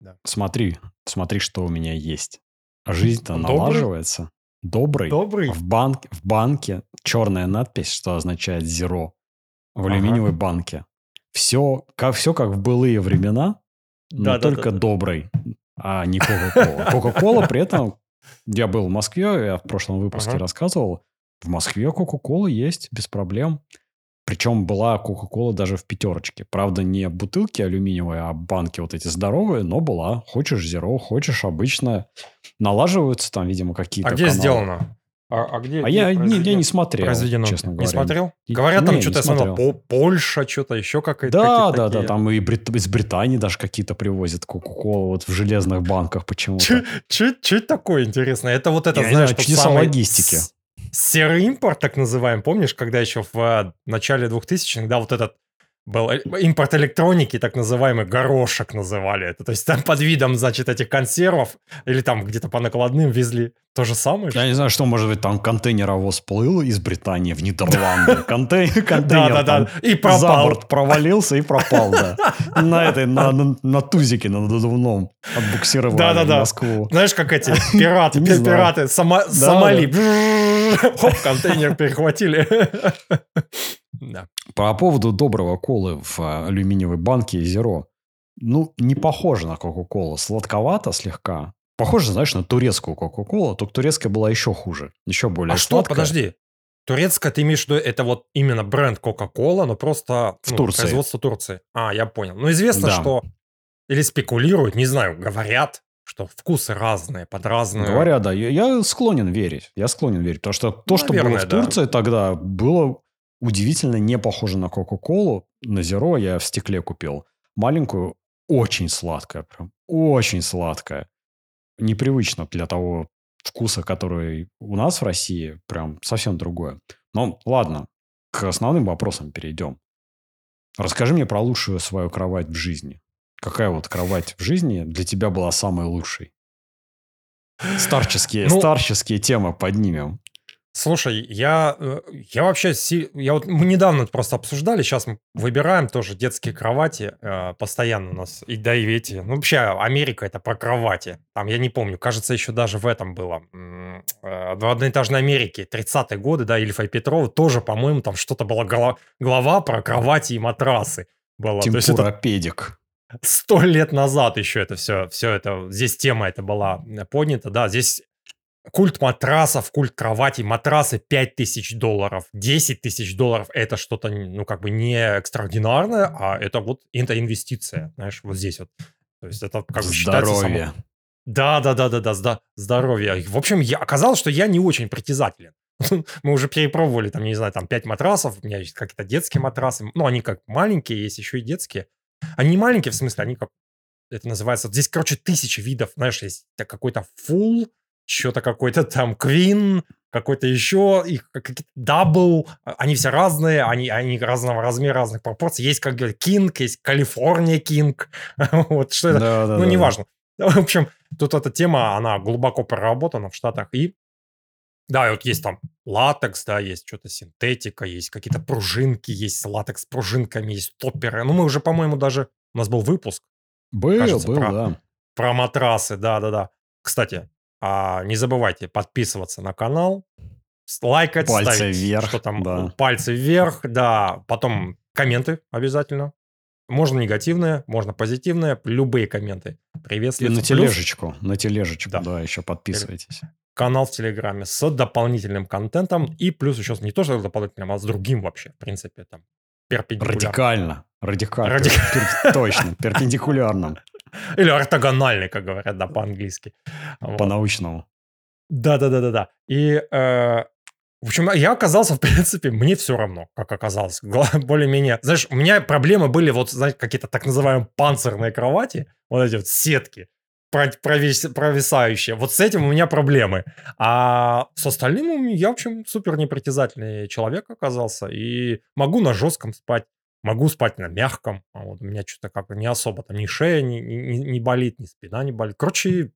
Да. Смотри, смотри, что у меня есть. Жизнь-то добрый? налаживается. Добрый. Добрый? В, банк, в банке черная надпись, что означает zero. В Ага. алюминиевой банке. Все как, все как в былые времена, но да, только да, да. добрый, а не Кока-Кола. Кока-Кола при этом... Я был в Москве, я в прошлом выпуске Ага. рассказывал. В Москве Кока-Кола есть без проблем. Причем была Кока-Кола даже в пятерочке. Правда, не бутылки алюминиевые, а банки вот эти здоровые, но была. Хочешь зеро, хочешь обычная. Налаживаются там, видимо, какие-то А где каналы. сделано? А, а где, А я, не, я не смотрел, произведено? честно Не говоря. смотрел? И- Говорят, там не, что-то не я смотрел. смотрел. По- Польша, что-то еще какая-то. Да, да, да, такие. там и Брит- из Британии даже какие-то привозят Кока-Колу вот в железных банках почему-то. Это такое интересно? Это вот это, Я не знаешь, знаю, чудеса самый логистики. Серый импорт, так называемый. Помнишь, когда еще в э, начале 2000-х, да, вот этот был э, импорт электроники, так называемый горошек называли это. То есть там под видом, значит, этих консервов или там где-то по накладным везли то же самое. Я не знаю, что может быть там контейнеровоз плыл из Британии в Нидерланды. Контей- Контейнер Да-да-да. там И за пропал. борт провалился и пропал, да. На этой, на, на, на тузике, на надувном отбуксировали Да-да-да. в Москву. Знаешь, как эти пираты, пираты, сама, Сомали. Хоп, контейнер перехватили. Да. По поводу доброго колы в а, алюминиевой банке зеро. Ну, не похоже на Кока-Колу. Сладковато слегка. Похоже, знаешь, на турецкую Кока-Колу, только турецкая была еще хуже. Еще более А что, сладкая. подожди. Турецкая, ты имеешь в виду, это вот именно бренд Coca-Cola, но просто В ну, Турции. производство Турции. А, я понял. Ну, известно, Да. что или спекулируют, не знаю, говорят, что вкусы разные, под разные... Говорят, да. Я, склонен верить. Я склонен верить. Потому что то, что было Наверное, в да. Турции тогда, было удивительно не похоже на Кока-Колу. На зеро я в стекле купил. Маленькую, очень сладкая. Прям очень сладкая. Непривычно для того вкуса, который у нас в России. Прям совсем другое. Но ладно, к основным вопросам перейдем. Расскажи мне про лучшую свою кровать в жизни. Какая вот кровать в жизни для тебя была самой лучшей? Старческие, Ну- старческие темы поднимем. Слушай, я, э, я вообще... Я вот, мы недавно просто обсуждали, сейчас мы выбираем тоже детские кровати, э, постоянно у нас, и да и эти. Ну, вообще, Америка это про кровати. Там, я не помню, кажется, еще даже в этом было. э, В одноэтажной Америке, 30-е годы, да, Ильфа и Петрова, тоже, по-моему, там что-то была гла- глава про кровати и матрасы. Была. Темпурапедик. Сто лет назад еще это все, все это, здесь тема это была поднята, да, здесь культ матрасов, культ кроватей, матрасы 5000 долларов, 10 тысяч долларов, это что-то, ну, как бы не экстраординарное, а это вот, это инвестиция, знаешь, вот здесь вот. То есть это как бы считается само- Здоровье. да, да, да, да, да, зда- здоровье. В общем, я, оказалось, что я не очень притязателен. Мы уже перепробовали, там, не знаю, там 5 матрасов, у меня есть какие-то детские матрасы, ну, они как маленькие, есть еще и детские. Они не маленькие, в смысле, они как, это называется, здесь, короче, тысячи видов, знаешь, есть какой-то full, что-то какой-то там queen, какой-то еще, и какие-то double, они все разные, они, они разного размера, разных пропорций. Есть, как говорят, king, есть California king, вот что это, Да, да, ну, да, неважно. В общем, тут эта тема, она глубоко проработана в Штатах. И да, и вот есть там латекс, да, есть что-то синтетика, есть какие-то пружинки, есть латекс с пружинками, есть топперы. Ну, мы уже, по-моему, даже... У нас был выпуск Был, кажется, был, про- да. про матрасы, да-да-да. Кстати, а, не забывайте подписываться на канал, лайкать, Пальцы ставить, вверх, что там, да. пальцы вверх, да, потом комменты обязательно. Можно негативные, можно позитивные, любые комменты И приветствуются. на тележечку, на тележечку, Да. да, еще подписывайтесь. Канал в Телеграме с дополнительным контентом и плюс еще не то, что с дополнительным, а с другим вообще, в принципе, там, перпендикулярно. Радикально. Радикально. Ради- Пер- Точно. Перпендикулярно. Или ортогональный, как говорят, да, по-английски. По-научному. Да-да-да-да-да. И, э, в общем, я оказался, в принципе, мне все равно, как оказалось. Более-менее. Знаешь, у меня проблемы были, вот, знаете, какие-то так называемые панцирные кровати, вот эти вот сетки, про- провис- провисающие. Вот с этим у меня проблемы. А с остальным я, в общем, супер непритязательный человек оказался. И могу на жестком спать, могу спать на мягком. А вот у меня что-то как-то не особо там ни шея не, не- не болит, ни спина не болит. Короче,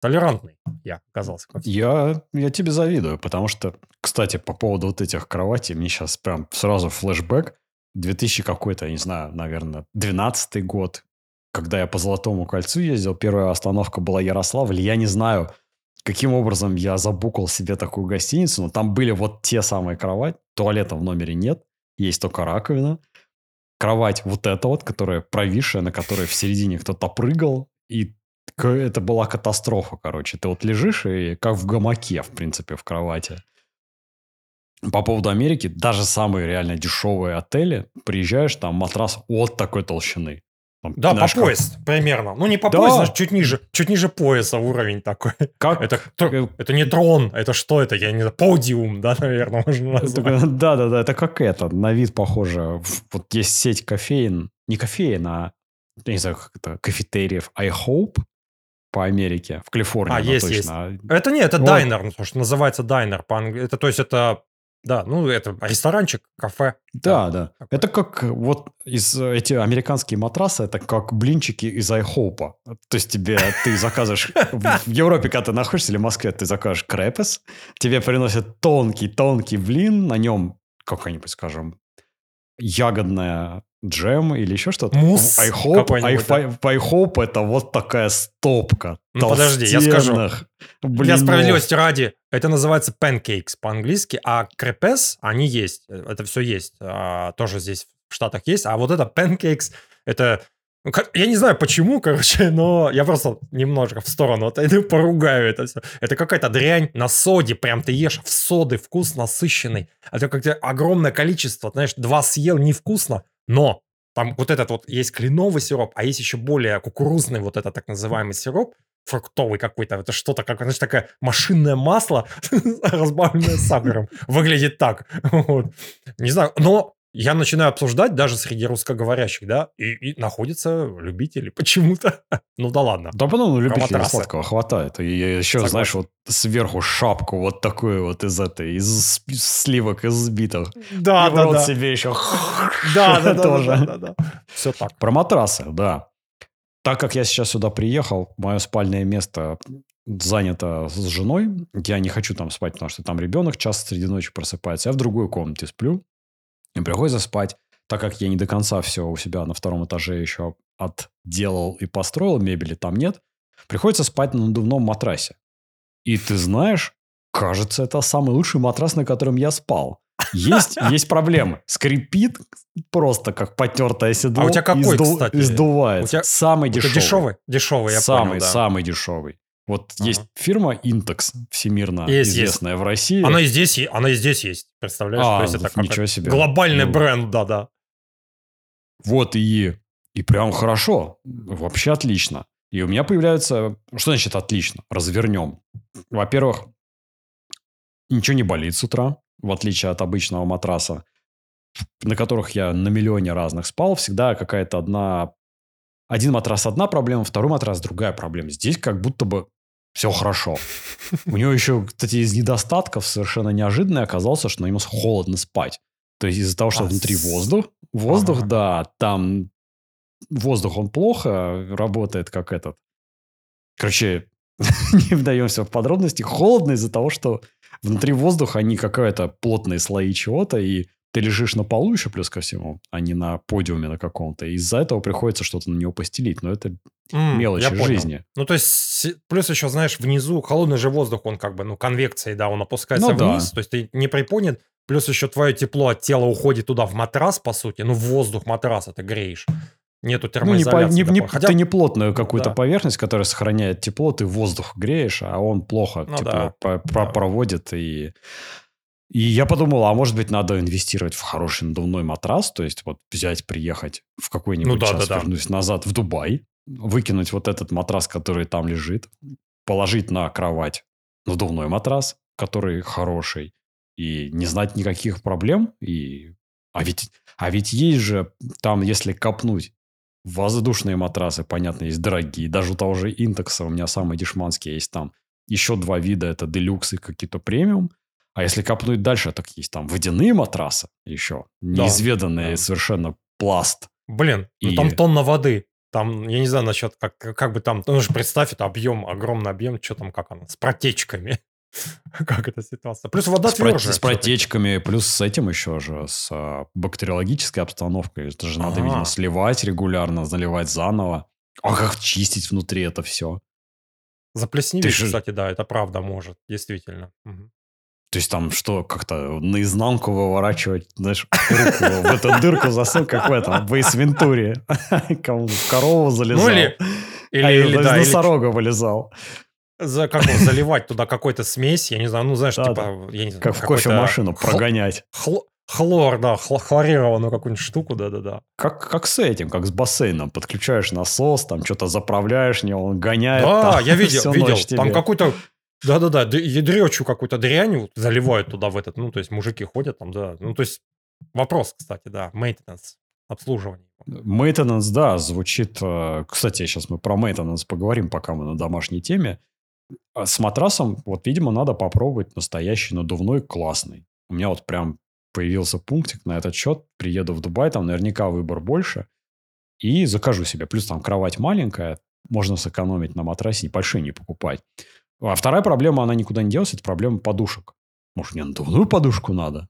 толерантный я оказался. Я, я тебе завидую, потому что, кстати, по поводу вот этих кроватей, мне сейчас прям сразу флешбэк. 2000 какой-то, я не знаю, наверное, 12 год. Когда я по Золотому кольцу ездил, первая остановка была Ярославль. Я не знаю, каким образом я забукал себе такую гостиницу, но там были вот те самые кровати. Туалета в номере нет, есть только раковина. Кровать вот эта вот, которая провисшая, на которой в середине кто-то прыгал. И это была катастрофа, короче. Ты вот лежишь и как в гамаке, в принципе, в кровати. По поводу Америки, даже самые реально дешевые отели, приезжаешь, там матрас вот такой толщины. Там, Да, знаешь, по как- пояс примерно. Ну, не по Да. пояс, знаешь, чуть ниже, чуть ниже пояса уровень такой. Как, Это, это не трон, это что это? Я не знаю, подиум, да, наверное, можно назвать. Да, да, да, это как это, на вид похоже. Вот есть сеть кофеин, не кофеин, а, я не знаю, как это, кафетериев I Hope по Америке, в Калифорнии, А, ну, есть, точно. Это не, это Вот. дайнер, ну, то, что называется дайнер. по англи- Это, то есть это, да, ну, это ресторанчик, кафе. Да, да. такой. Это как вот из э, эти американские матрасы, это как блинчики из iHope. То есть тебе ты заказываешь в Европе, когда ты находишься, или в Москве, ты закажешь крепес, тебе приносят тонкий-тонкий блин, на нем какой-нибудь, скажем, ягодная джем или еще что-то. Мусс В iHope, какой-нибудь, да. в iHope это вот такая стопка. Ну, подожди, я скажу. толстенных Для блинов. справедливости ради, это называется pancakes по-английски, а крепес, они есть. Это все есть. А, тоже здесь в Штатах есть. А вот это pancakes, это... ну, Я не знаю почему, короче, но я просто немножко в сторону отойду, поругаю это все. Это какая-то дрянь на соде, прям ты ешь в соды, вкус насыщенный. Это как-то огромное количество, знаешь, два съел, невкусно, но там вот этот вот есть кленовый сироп, а есть еще более кукурузный вот этот так называемый сироп, фруктовый какой-то. Это что-то как, значит, такое машинное масло, разбавленное сахаром. Выглядит так. Вот. Не знаю, но я начинаю обсуждать даже среди русскоговорящих, да, и, и находятся любители почему-то. Ну да ладно. Да, потом любителей матрасы. сладкого хватает. И еще, Согласен. знаешь, вот сверху шапку вот такую вот из этой, из сливок избитых. Да, И в рот себе еще Да, да, да, тоже. да, да, да. Все так. Про матрасы, да. Так как я сейчас сюда приехал, мое спальное место занято с женой. Я не хочу там спать, потому что там ребенок часто среди ночи просыпается. Я в другой комнате сплю. И приходится спать. Так как я не до конца все у себя на втором этаже еще отделал и построил, мебели там нет, приходится спать на надувном матрасе. И ты знаешь, кажется, это самый лучший матрас, на котором я спал. Есть, есть проблемы. Скрипит просто как потертое седло. А у тебя какой, и сду- кстати? и. У тебя- самый Это дешевый. дешевый? Дешевый, я самый, понял, да. самый дешевый. Вот Ага. есть фирма Intex, всемирно Есть, есть. известная в России. Она и здесь, она и здесь есть, представляешь? А, То есть это ничего себе. глобальный Ну. бренд, да-да. Вот и, и прям хорошо. Вообще отлично. И у меня появляется... Что значит отлично? Развернем. Во-первых, ничего не болит с утра, в отличие от обычного матраса, на которых я на миллионе разных спал. Всегда какая-то одна... Один матрас одна проблема, второй матрас другая проблема. Здесь как будто бы все хорошо. У него еще, кстати, из недостатков совершенно неожиданный оказался, что на нем холодно спать. То есть из-за того, что А, внутри воздух, воздух, Ага. да, там воздух, он плохо работает, как этот. Короче, не вдаемся в подробности. Холодно из-за того, что внутри воздуха они какая-то плотные слои чего-то, и ты лежишь на полу еще плюс ко всему, а не на подиуме на каком-то. Из-за этого приходится что-то на него постелить. Но это М, мелочи жизни. Ну, то есть, плюс еще, знаешь, внизу холодный же воздух, он как бы, ну, конвекцией, да, он опускается Ну да. вниз, то есть ты не приподнят, плюс еще твое тепло от тела уходит туда в матрас, по сути, ну, в воздух матраса ты греешь. Нету Ну, не, по- термоизоляции. не- не-. Хотя, ты не плотную какую-то Да. поверхность, которая сохраняет тепло, ты воздух греешь, а он плохо Ну тепло да. про- про- Да. проводит. И... и я подумал, а может быть, надо инвестировать в хороший надувной матрас, то есть вот взять, приехать в какой-нибудь Ну да, час, да, да. вернусь назад в Дубай, выкинуть вот этот матрас, который там лежит, положить на кровать надувной матрас, который хороший, и не знать никаких проблем. И... А, ведь, а ведь есть же там, если копнуть, воздушные матрасы, понятно, есть дорогие. Даже у того же Интекса у меня самые дешманские есть там. Еще два вида, это делюкс и какие-то премиум. А если копнуть дальше, так есть там водяные матрасы еще. Да, Неизведанные да. совершенно пласт. блин, ну, И- там тонна воды. Там, я не знаю насчет, как, как бы там, ну, же представь, это объем, огромный объем, что там, как оно, с протечками. Как эта ситуация? Плюс вода с, тверже. с протечками, плюс с этим еще же, с а, бактериологической обстановкой. Это же надо, видимо, сливать регулярно, заливать заново. А как чистить внутри это все? Заплесневеть, же- кстати, да, это правда может, действительно. Мгм. То есть там что, как-то наизнанку выворачивать, знаешь, руку в эту дырку засунуть, как в этом, в Эйс Вентуре. Кому в корову залезал. Ну или, или, А, или, из да, или носорога вылезал. за, как его, заливать туда какой-то смесь, я не знаю, ну знаешь, Да, типа, я не знаю, Как в кофемашину хл- прогонять. хл- Хлор, да, хл- хлорированную какую-нибудь штуку, да-да-да. Как, как с этим, как с бассейном. Подключаешь насос, там что-то заправляешь него, он гоняет. Да, там я видел, видел. Там какой-то, да-да-да, ядречую какую-то дрянь вот заливают туда в этот, ну, то есть мужики ходят там, да. Ну, то есть вопрос, кстати, да, maintenance, обслуживание. Мейтенанс, да, звучит... э, Кстати, сейчас мы про мейтенанс поговорим, пока мы на домашней теме. А С матрасом, вот, видимо, надо попробовать настоящий надувной классный. У меня вот прям появился пунктик на этот счет. Приеду в Дубай, там наверняка выбор больше. И закажу себе. Плюс там кровать маленькая, можно сэкономить на матрасе, большой не покупать. А вторая проблема, она никуда не делась, это проблема подушек. Может, мне надувную подушку надо?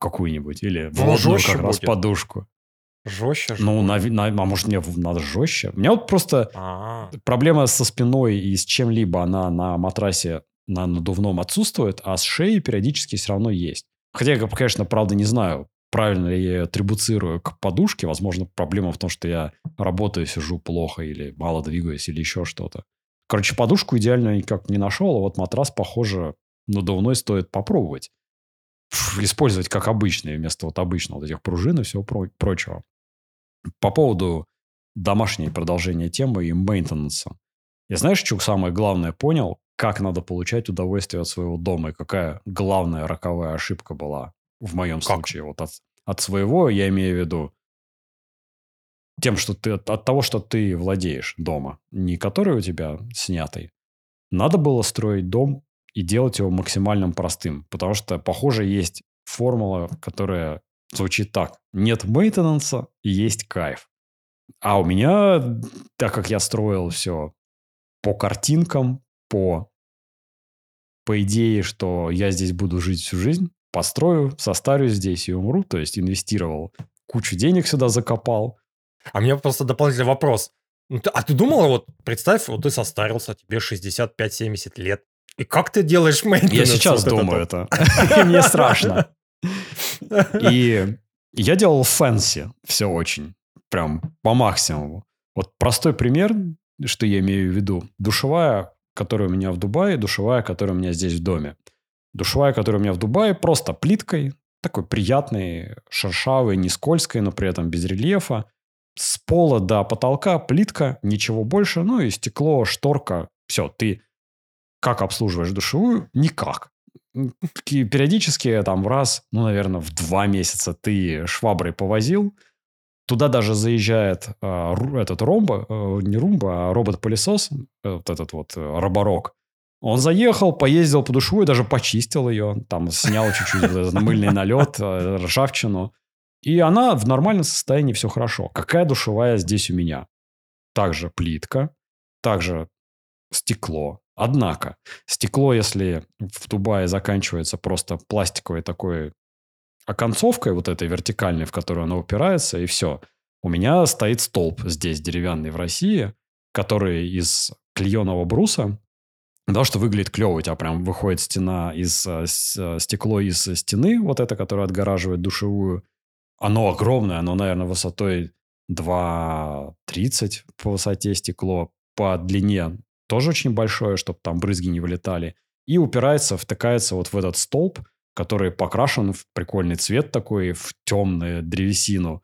Какую-нибудь? Или Ну, водную как раз будет. подушку? Жестче же. Ну, на, на- а может, мне надо жестче? У меня вот просто А, проблема со спиной и с чем-либо, она на матрасе на надувном отсутствует, а с шеей периодически все равно есть. Хотя я, конечно, правда не знаю, правильно ли я ее атрибуцирую к подушке. Возможно, проблема в том, что я работаю, сижу плохо или мало двигаюсь или еще что-то. Короче, подушку идеально никак не нашел, а вот матрас, похоже, надувной стоит попробовать. Использовать как обычный, вместо вот обычного вот этих пружин и всего про- прочего. По поводу домашней продолжения темы и мейнтенанса. Я знаешь, что самое главное понял? Как надо получать удовольствие от своего дома и какая главная роковая ошибка была в моем Как? случае. Вот от, от своего я имею в виду тем, что ты от, того, что ты владеешь дома, не который у тебя снятый. Надо было строить дом и делать его максимально простым, потому что, похоже, есть формула, которая звучит так. Нет мейтенанса есть кайф. А у меня, так как я строил все по картинкам, по, по идее, что я здесь буду жить всю жизнь, построю, состарюсь здесь и умру, то есть инвестировал, кучу денег сюда закопал. А у меня просто дополнительный вопрос. Ну, а ты думала, вот, представь, вот ты состарился, тебе 65-70 лет. И как ты делаешь maintenance? Я сейчас вот думаю это? мне страшно. И я делал fancy все очень. Прям по максимуму. Вот простой пример, что я имею в виду. Душевая, которая у меня в Дубае, душевая, которая у меня здесь в доме. Душевая, которая у меня в Дубае, просто плиткой, такой приятной, шершавой, не скользкой, но при этом без рельефа. С пола до потолка плитка, ничего больше. Ну и стекло, шторка. Все, ты как обслуживаешь душевую? Никак. Периодически там раз, ну, наверное, в два месяца ты шваброй повозил. Туда даже заезжает ру- этот ромба, э, не румба, а робот-пылесос, э, вот этот вот э, роборок. Он заехал, поездил по душевой, даже почистил ее, там снял чуть-чуть мыльный налет, э, ржавчину. И она в нормальном состоянии, все хорошо. Какая душевая здесь у меня? Также плитка, также стекло. Однако, стекло, если в Дубае заканчивается просто пластиковой такой оконцовкой, вот этой вертикальной, в которую оно упирается, и все. У меня стоит столб здесь деревянный в России, который из клееного бруса, да, что выглядит клево, у тебя прям выходит стена из э, э, стекло из стены, вот это, которое отгораживает душевую. Оно огромное, оно, наверное, высотой 2,30 по высоте стекло, по длине тоже очень большое, чтобы там брызги не вылетали. И упирается, втыкается вот в этот столб, который покрашен в прикольный цвет такой, в темную древесину.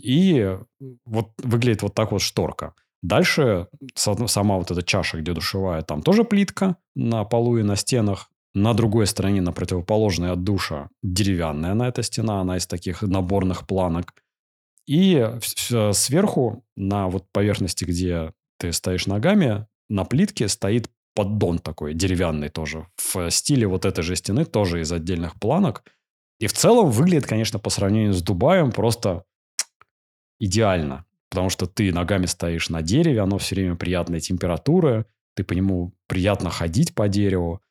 И вот выглядит вот так вот шторка. Дальше са- сама вот эта чаша, где душевая, там тоже плитка на полу и на стенах. На другой стороне, на противоположной от душа, деревянная она эта стена, она из таких наборных планок. И сверху, на вот поверхности, где ты стоишь ногами, на плитке стоит поддон такой, деревянный тоже, в стиле вот этой же стены, тоже из отдельных планок. И в целом выглядит, конечно, по сравнению с Дубаем просто идеально. Потому что ты ногами стоишь на дереве, оно все время приятной температуры, ты по нему приятно ходить по дереву.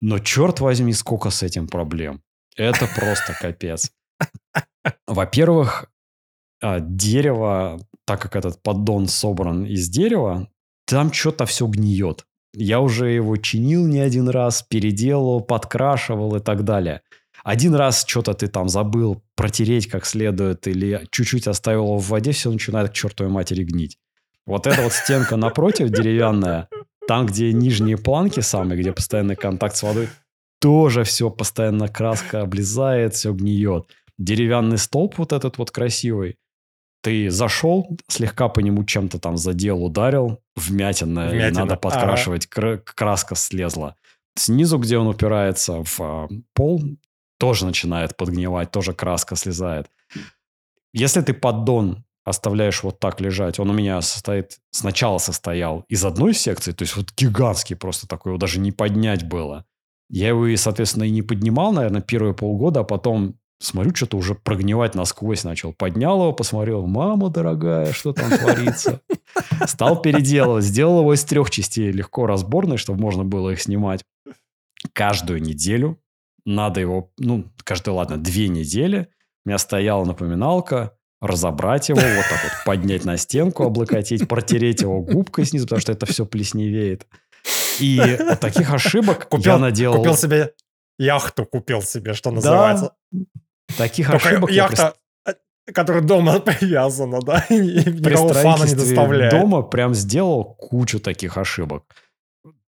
Но черт возьми, сколько с этим проблем. Это просто капец. Во-первых, а, дерево так как этот поддон собран из дерева, там что-то все гниет. Я уже его чинил не один раз, переделал, подкрашивал и так далее. Один раз что-то ты там забыл протереть как следует или чуть-чуть оставил его в воде, все начинает к чертовой матери гнить. Вот эта вот стенка напротив деревянная, там, где нижние планки самые, где постоянный контакт с водой, тоже все постоянно краска облезает, все гниет. Деревянный столб вот этот вот красивый, ты зашел, слегка по нему чем-то там задел, ударил, вмятина, вмятина. надо подкрашивать, ага. краска слезла. Снизу, где он упирается в а, пол, тоже начинает подгнивать, тоже краска слезает. Если ты поддон оставляешь вот так лежать, он у меня состоит, сначала состоял из одной секции, то есть вот гигантский просто такой, его даже не поднять было. Я его, соответственно, и не поднимал, наверное, первые полгода, а потом смотрю, что-то уже прогнивать насквозь начал. Поднял его, посмотрел, мама дорогая, что там творится. Стал переделывать. Сделал его из трех частей, легко разборный, чтобы можно было их снимать. Каждую неделю надо его, ну, каждую, ладно, две недели у меня стояла напоминалка, разобрать его, вот так вот поднять на стенку, облокотить, протереть его губкой снизу, потому что это все плесневеет. И вот таких ошибок купил, я наделал. Купил себе яхту, купил себе, что называется. Да, таких Только ошибок яхта, я... Э, которая дома привязана, да, и никакого фана не доставляет. дома прям сделал кучу таких ошибок.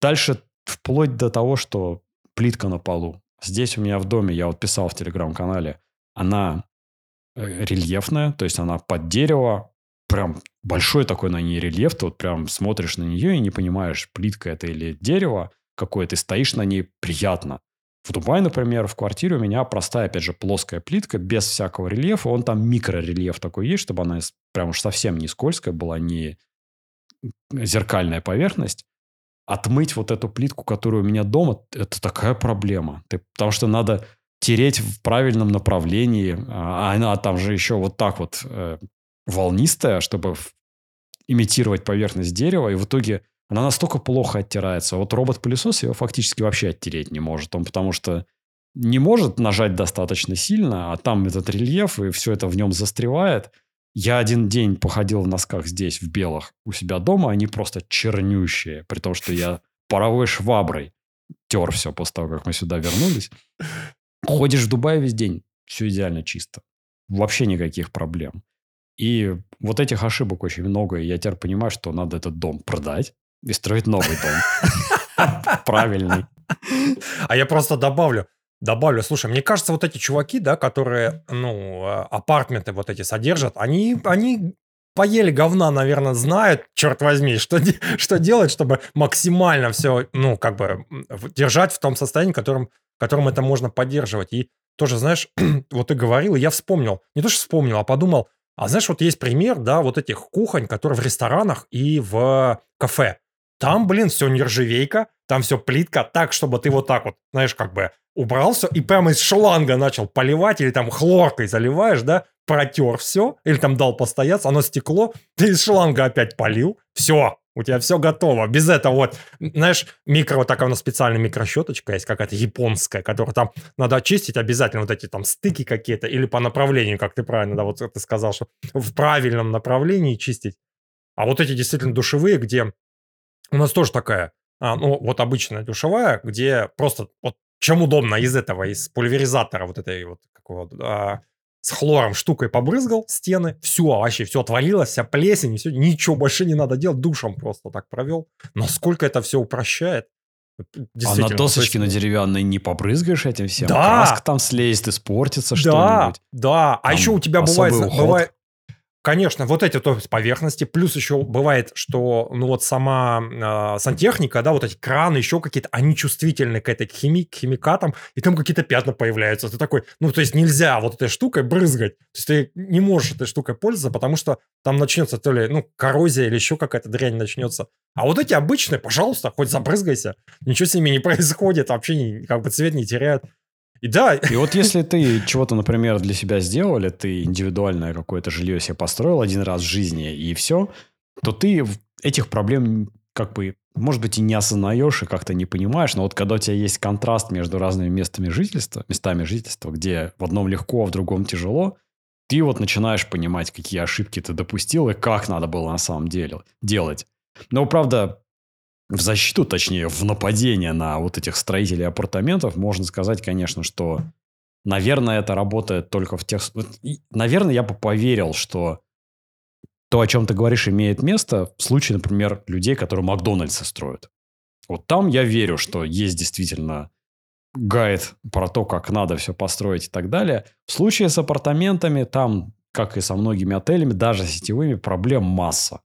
Дальше вплоть до того, что плитка на полу. Здесь у меня в доме, я вот писал в телеграм-канале, она рельефная, то есть она под дерево, прям большой такой на ней рельеф, ты вот прям смотришь на нее и не понимаешь, плитка это или дерево какое, ты стоишь на ней приятно. В Дубае, например, в квартире у меня простая, опять же, плоская плитка, без всякого рельефа. Он там микрорельеф такой есть, чтобы она прям уж совсем не скользкая была, не зеркальная поверхность. Отмыть вот эту плитку, которая у меня дома, это такая проблема. Ты, потому что надо тереть в правильном направлении, а она там же еще вот так вот э, волнистая, чтобы имитировать поверхность дерева, и в итоге она настолько плохо оттирается. Вот робот-пылесос ее фактически вообще оттереть не может. Он потому что не может нажать достаточно сильно, а там этот рельеф, и все это в нем застревает. Я один день походил в носках здесь, в белых, у себя дома, они просто чернющие, при том, что я паровой шваброй тер все после того, как мы сюда вернулись. Ходишь в Дубае весь день, все идеально чисто. Вообще никаких проблем. И вот этих ошибок очень много, и я теперь понимаю, что надо этот дом продать, и строить новый дом. Правильный. А я просто добавлю, добавлю, слушай, мне кажется, вот эти чуваки, да, которые, ну, э, апартменты вот эти содержат, они, они поели говна, наверное, знают, черт возьми, что, что делать, чтобы максимально все, ну, как бы, держать в том состоянии, которым, которым это можно поддерживать. И тоже, знаешь, вот ты говорил, и я вспомнил, не то, что вспомнил, а подумал, а знаешь, вот есть пример, да, вот этих кухонь, которые в ресторанах и в кафе. Там, блин, все нержавейка, там все плитка, так, чтобы ты вот так вот, знаешь, как бы убрал все и прямо из шланга начал поливать или там хлоркой заливаешь, да, протер все, или там дал постояться, оно стекло, ты из шланга опять полил, все, у тебя все готово. Без этого вот, знаешь, микро, вот такая у нас специальная микрощеточка есть, какая-то японская, которую там надо очистить обязательно вот эти там стыки какие-то или по направлению, как ты правильно, да, вот ты сказал, что в правильном направлении чистить. А вот эти действительно душевые, где у нас тоже такая, а, ну, вот обычная душевая, где просто вот чем удобно из этого, из пульверизатора вот этой вот какого а, с хлором штукой побрызгал стены, все, вообще все отвалилось, вся плесень, все, ничего больше не надо делать, душем просто так провел. Насколько это все упрощает. А на досочке на деревянной не побрызгаешь этим всем? Да. Краска там слезет, испортится да, что-нибудь. Да, а еще у тебя бывает, бывает, Конечно, вот эти то есть поверхности, плюс еще бывает, что ну вот сама э, сантехника, да, вот эти краны, еще какие-то, они чувствительны к этой хими, к химикатам, и там какие-то пятна появляются. Ты такой, ну то есть нельзя вот этой штукой брызгать, то есть ты не можешь этой штукой пользоваться, потому что там начнется то ли, ну, коррозия или еще какая-то дрянь начнется. А вот эти обычные, пожалуйста, хоть забрызгайся, ничего с ними не происходит, вообще как бы цвет не теряют. И да. И вот если ты чего-то, например, для себя сделал, или ты индивидуальное какое-то жилье себе построил один раз в жизни, и все, то ты этих проблем как бы, может быть, и не осознаешь, и как-то не понимаешь, но вот когда у тебя есть контраст между разными местами жительства, местами жительства, где в одном легко, а в другом тяжело, ты вот начинаешь понимать, какие ошибки ты допустил и как надо было на самом деле делать. Но, правда, в защиту, точнее, в нападение на вот этих строителей апартаментов можно сказать, конечно, что, наверное, это работает только в тех... Наверное, я бы поверил, что то, о чем ты говоришь, имеет место в случае, например, людей, которые Макдональдсы строят. Вот там я верю, что есть действительно гайд про то, как надо все построить и так далее. В случае с апартаментами, там, как и со многими отелями, даже сетевыми, проблем масса.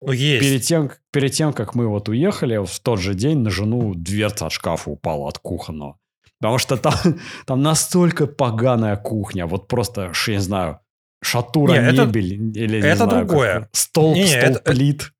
Ну, есть. Перед тем, перед тем, как мы вот уехали, в тот же день на жену дверца от шкафа упала от кухонного. Потому что там, там настолько поганая кухня. Вот просто, я не знаю, шатура не, мебель. Это, или, это знаю, другое. Как, стол, не, не, стол это, плит.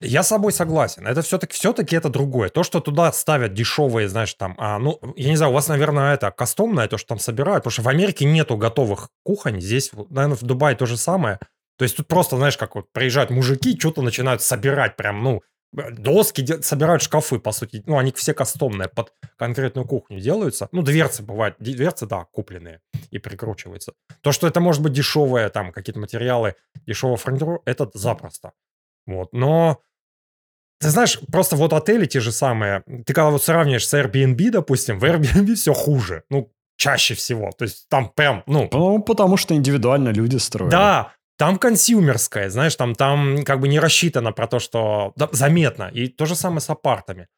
Я с собой согласен. Это все-таки все-таки это другое. То, что туда ставят дешевые, знаешь, там, а, ну, я не знаю, у вас, наверное, это кастомное, то, что там собирают, потому что в Америке нету готовых кухонь. Здесь, наверное, в Дубае то же самое. То есть тут просто, знаешь, как вот приезжают мужики, что-то начинают собирать прям, ну, доски, собирают шкафы, по сути. Ну, они все кастомные, под конкретную кухню делаются. Ну, дверцы бывают, дверцы, да, купленные и прикручиваются. То, что это может быть дешевые, там, какие-то материалы, дешевого фурнитура, это запросто. Вот, но ты знаешь, просто вот отели те же самые, ты когда вот сравниваешь с Airbnb, допустим, в Airbnb все хуже. Ну, чаще всего. То есть там прям, ну... Ну, потому что индивидуально люди строят. Да, там консюмерская, знаешь, там, там как бы не рассчитано про то, что да, заметно. И то же самое с апартами.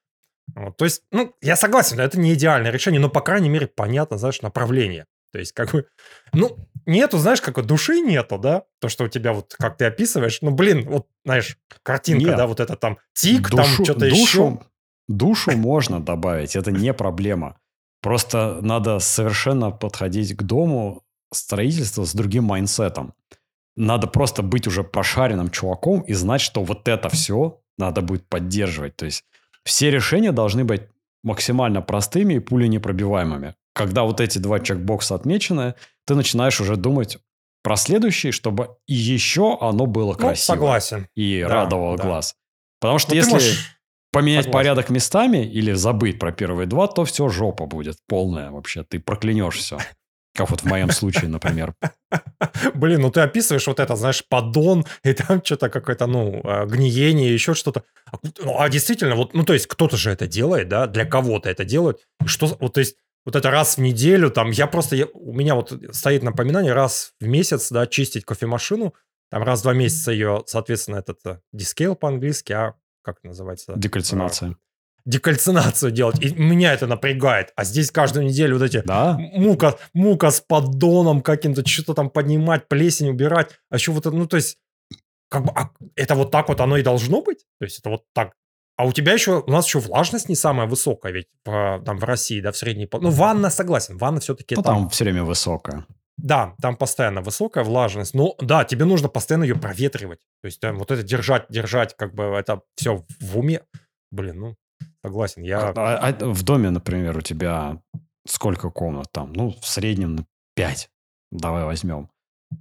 Вот, то есть, ну, я согласен, это не идеальное решение, но, по крайней мере, понятно, знаешь, направление. То есть, как бы, ну, нету, знаешь, как души нету, да? То, что у тебя вот, как ты описываешь, ну, блин, вот, знаешь, картинка, Нет. да, вот это там тик, душу, там что-то еще. Душу можно добавить, это не проблема. Просто надо совершенно подходить к дому строительства с другим майнсетом. Надо просто быть уже пошаренным чуваком и знать, что вот это все надо будет поддерживать. То есть все решения должны быть максимально простыми и пуленепробиваемыми когда вот эти два чекбокса отмечены, ты начинаешь уже думать про следующий, чтобы и еще оно было красиво. Ну, согласен. И да, радовало да. глаз. Потому что ну, если можешь... поменять согласен. порядок местами или забыть про первые два, то все жопа будет полная вообще. Ты проклянешь все. Как вот в моем случае, например. Блин, ну ты описываешь вот это, знаешь, поддон, и там что-то какое-то, ну, а, гниение, еще что-то. А, ну, а действительно, вот, ну, то есть кто-то же это делает, да, для кого-то это делают. Что, вот, то есть вот это раз в неделю, там, я просто, я, у меня вот стоит напоминание раз в месяц, да, чистить кофемашину, там раз в два месяца ее, соответственно, этот дискейл по-английски, а как называется? Декальцинация. Декальцинацию делать. И меня это напрягает. А здесь каждую неделю вот эти да? мука, мука с поддоном каким-то, что-то там поднимать, плесень убирать. А еще вот это, ну, то есть, как бы, а это вот так вот оно и должно быть? То есть это вот так а у тебя еще, у нас еще влажность не самая высокая, ведь в, там в России, да, в средней... Ну, ванна, согласен, ванна все-таки... Ну, там, там все время высокая. Да, там постоянно высокая влажность. Но да, тебе нужно постоянно ее проветривать. То есть там, вот это держать, держать, как бы это все в уме. Блин, ну, согласен, я... А, а, а в доме, например, у тебя сколько комнат там? Ну, в среднем 5. Давай возьмем.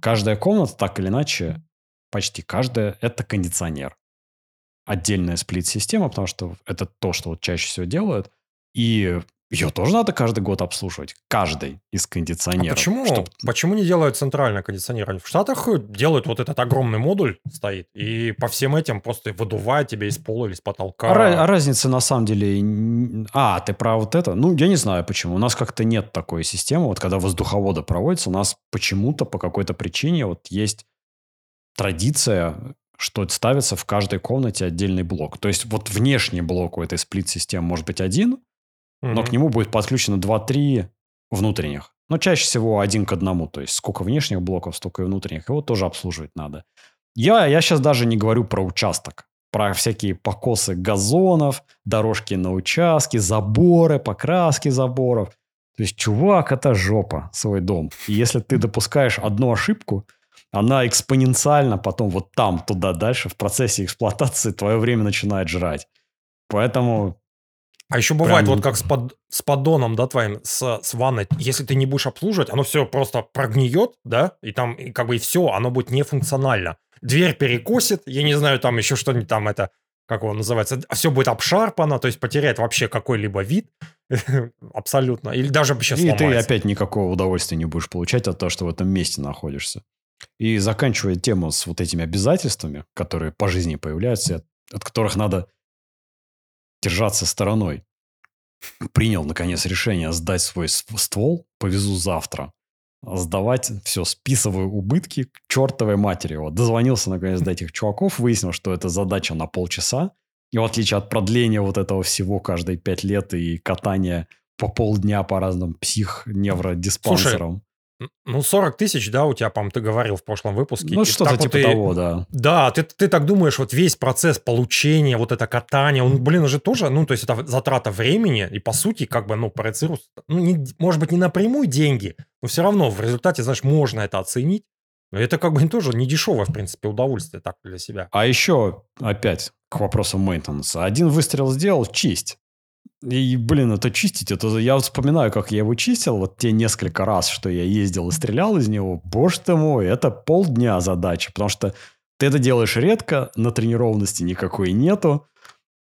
Каждая комната, так или иначе, почти каждая, это кондиционер отдельная сплит-система, потому что это то, что вот чаще всего делают. И ее тоже надо каждый год обслуживать. Каждый из кондиционеров. А почему? Чтоб... Почему не делают центральное кондиционирование? В Штатах делают вот этот огромный модуль стоит, и по всем этим просто выдувает тебя из пола или из потолка. А, а разница на самом деле... А, ты про вот это? Ну, я не знаю почему. У нас как-то нет такой системы. Вот когда воздуховоды проводятся, у нас почему-то по какой-то причине вот есть традиция что ставится в каждой комнате отдельный блок. То есть вот внешний блок у этой сплит-системы может быть один, mm-hmm. но к нему будет подключено 2-3 внутренних. Но чаще всего один к одному. То есть сколько внешних блоков, столько и внутренних. Его тоже обслуживать надо. Я, я сейчас даже не говорю про участок. Про всякие покосы газонов, дорожки на участке, заборы, покраски заборов. То есть, чувак, это жопа, свой дом. И если ты допускаешь одну ошибку – она экспоненциально потом вот там, туда, дальше, в процессе эксплуатации твое время начинает жрать. Поэтому... А еще бывает прям... вот как с, под, с поддоном, да, твоим, с, с ванной. Если ты не будешь обслуживать, оно все просто прогниет, да, и там и как бы и все, оно будет нефункционально. Дверь перекосит, я не знаю, там еще что-нибудь там это, как его называется, все будет обшарпано, то есть потеряет вообще какой-либо вид абсолютно, или даже вообще И ты опять никакого удовольствия не будешь получать от того, что в этом месте находишься. И заканчивая тему с вот этими обязательствами, которые по жизни появляются, от, от которых надо держаться стороной, принял, наконец, решение сдать свой ствол, повезу завтра. Сдавать все, списываю убытки к чертовой матери. Вот, дозвонился, наконец, до этих чуваков, выяснил, что это задача на полчаса. И в отличие от продления вот этого всего каждые пять лет и катания по полдня по разным псих-невродиспансерам. Ну, 40 тысяч, да, у тебя, по-моему, ты говорил в прошлом выпуске. Ну, что-то типа вот того, да. Да, ты, ты так думаешь, вот весь процесс получения, вот это катание, он, блин, уже тоже, ну, то есть это затрата времени, и по сути, как бы, ну, проецируется, ну, не, может быть, не напрямую деньги, но все равно в результате, знаешь, можно это оценить. Но это как бы тоже не дешевое, в принципе, удовольствие так для себя. А еще, опять, к вопросу мейнтенанса. Один выстрел сделал, чисть. И, блин, это чистить, это я вспоминаю, как я его чистил, вот те несколько раз, что я ездил и стрелял из него, боже ты мой, это полдня задача, потому что ты это делаешь редко, на тренированности никакой нету,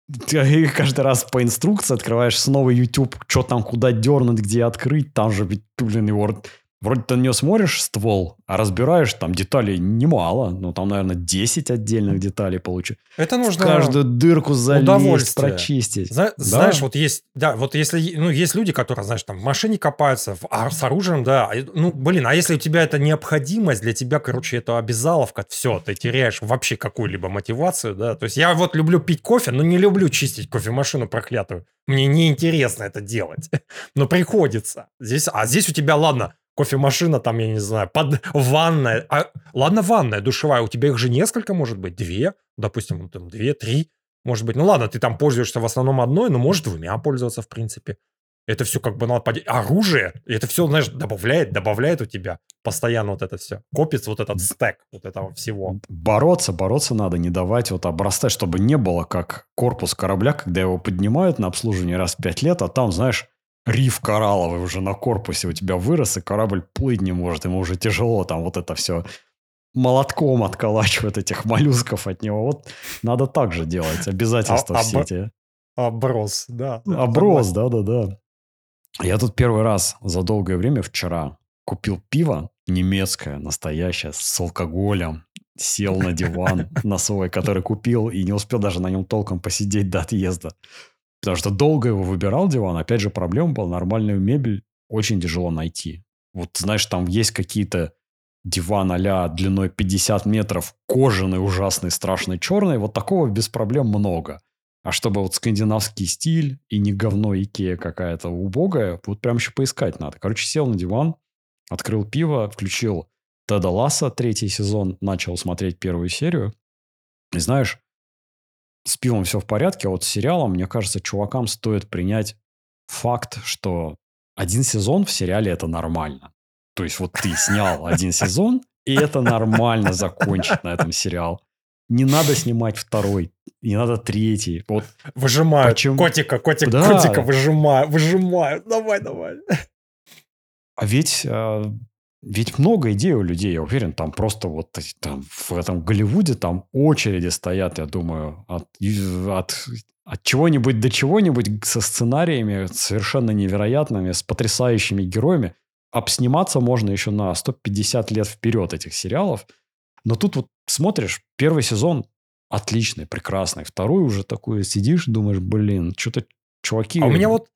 и каждый раз по инструкции открываешь снова YouTube, что там, куда дернуть, где открыть, там же ведь, блин, его Вроде ты на нее смотришь ствол, а разбираешь, там деталей немало. Ну, там, наверное, 10 отдельных деталей получишь. Это нужно... каждую дырку залезть, прочистить. Зна- да? Знаешь, вот есть... Да, вот если... Ну, есть люди, которые, знаешь, там в машине копаются, в, а, с оружием, да. Ну, блин, а если у тебя это необходимость, для тебя, короче, это обязаловка, все, ты теряешь вообще какую-либо мотивацию, да. То есть я вот люблю пить кофе, но не люблю чистить кофемашину проклятую. Мне неинтересно это делать. но приходится. Здесь... А здесь у тебя, ладно, кофемашина там, я не знаю, под ванная. А, ладно, ванная, душевая, у тебя их же несколько, может быть, две, допустим, там две, три, может быть. Ну ладно, ты там пользуешься в основном одной, но можешь двумя пользоваться, в принципе. Это все как бы надо поднять. Оружие, это все, знаешь, добавляет, добавляет у тебя постоянно вот это все. Копится вот этот стек вот этого всего. Бороться, бороться надо, не давать вот обрастать, чтобы не было как корпус корабля, когда его поднимают на обслуживание раз в пять лет, а там, знаешь, риф коралловый уже на корпусе у тебя вырос, и корабль плыть не может, ему уже тяжело там вот это все молотком отколачивает этих моллюсков от него. Вот надо так же делать, обязательства а, все эти. Оброс, да. Оброс, да-да-да. Я тут первый раз за долгое время вчера купил пиво немецкое, настоящее, с алкоголем. Сел на диван на свой, который купил, и не успел даже на нем толком посидеть до отъезда. Потому что долго его выбирал диван. Опять же, проблема была, нормальную мебель очень тяжело найти. Вот, знаешь, там есть какие-то диван а длиной 50 метров, кожаный, ужасный, страшный, черный. Вот такого без проблем много. А чтобы вот скандинавский стиль и не говно Икея какая-то убогая, вот прям еще поискать надо. Короче, сел на диван, открыл пиво, включил Теда Ласса, третий сезон, начал смотреть первую серию. И знаешь, с пивом все в порядке, а вот с сериалом, мне кажется, чувакам стоит принять факт, что один сезон в сериале это нормально. То есть вот ты снял один сезон, и это нормально закончить на этом сериал. Не надо снимать второй, не надо третий. Вот выжимают. Почему... Котика, котик, да. котика выжимают, выжимают. Давай, давай. А ведь э, ведь много идей у людей, я уверен, там просто вот там, в этом Голливуде там очереди стоят, я думаю, от, от, от чего-нибудь до чего-нибудь со сценариями совершенно невероятными, с потрясающими героями. Обсниматься можно еще на 150 лет вперед этих сериалов. Но тут вот смотришь, первый сезон отличный, прекрасный. Второй уже такой сидишь, думаешь, блин, что-то чуваки... А у меня вот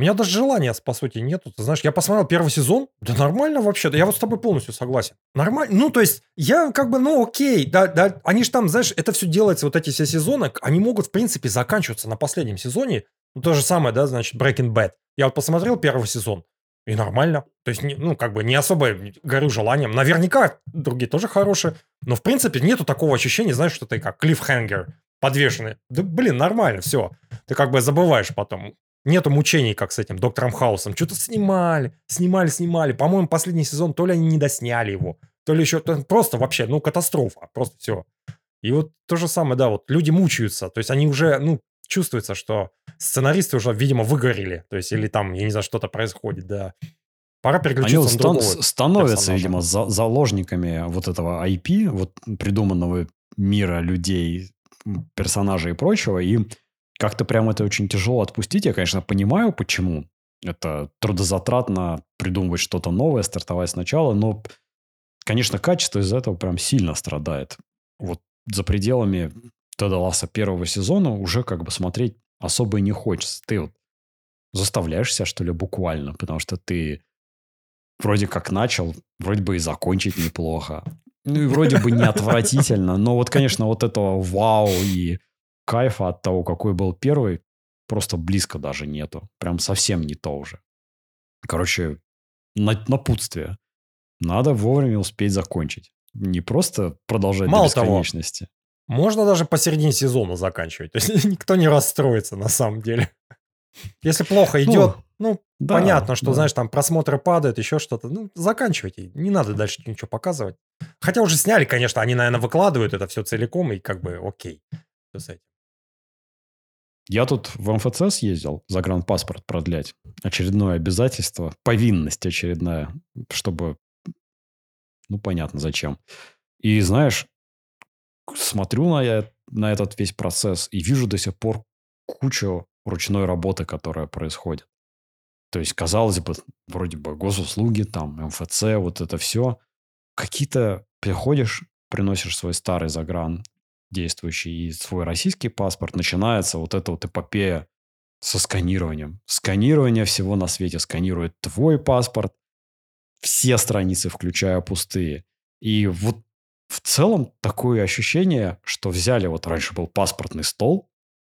у меня даже желания, по сути, нету. Ты знаешь, я посмотрел первый сезон, да нормально вообще, да я вот с тобой полностью согласен. Нормально, ну, то есть, я как бы, ну, окей, да, да, они же там, знаешь, это все делается, вот эти все сезоны, они могут, в принципе, заканчиваться на последнем сезоне. Ну, то же самое, да, значит, Breaking Bad. Я вот посмотрел первый сезон, и нормально. То есть, ну, как бы не особо горю желанием. Наверняка другие тоже хорошие. Но, в принципе, нету такого ощущения, знаешь, что ты как клиффхенгер подвешенный. Да, блин, нормально, все. Ты как бы забываешь потом. Нету мучений, как с этим доктором Хаусом. Что-то снимали, снимали, снимали. По-моему, последний сезон то ли они не досняли его, то ли еще... Просто вообще, ну, катастрофа. Просто все. И вот то же самое, да, вот люди мучаются. То есть они уже, ну, чувствуется, что сценаристы уже, видимо, выгорели. То есть или там, я не знаю, что-то происходит, да. Пора переключиться Они на стан- другого становятся, персонажа. видимо, за- заложниками вот этого IP, вот придуманного мира людей, персонажей и прочего, и как-то прям это очень тяжело отпустить. Я, конечно, понимаю, почему. Это трудозатратно придумывать что-то новое, стартовать сначала, но Конечно, качество из-за этого прям сильно страдает. Вот за пределами Теда Ласса первого сезона уже как бы смотреть особо и не хочется. Ты вот заставляешь себя, что ли, буквально, потому что ты вроде как начал, вроде бы и закончить неплохо. Ну и вроде бы не отвратительно, но вот, конечно, вот этого вау и кайфа от того, какой был первый, просто близко даже нету. Прям совсем не то уже. Короче, напутствие. Надо вовремя успеть закончить. Не просто продолжать Мало до бесконечности. Того, можно даже посередине сезона заканчивать. То есть никто не расстроится на самом деле. Если плохо идет, ну, ну да, понятно, что, да. знаешь, там просмотры падают, еще что-то. Ну, заканчивайте. Не надо дальше ничего показывать. Хотя уже сняли, конечно, они, наверное, выкладывают это все целиком, и как бы окей. Все с этим. Я тут в МФЦ съездил загранпаспорт продлять. Очередное обязательство, повинность очередная, чтобы... Ну, понятно, зачем. И знаешь, смотрю на, на этот весь процесс и вижу до сих пор кучу ручной работы, которая происходит. То есть, казалось бы, вроде бы госуслуги, там, МФЦ, вот это все. Какие-то приходишь, приносишь свой старый загран действующий и свой российский паспорт, начинается вот эта вот эпопея со сканированием. Сканирование всего на свете сканирует твой паспорт, все страницы, включая пустые. И вот в целом такое ощущение, что взяли, вот раньше был паспортный стол,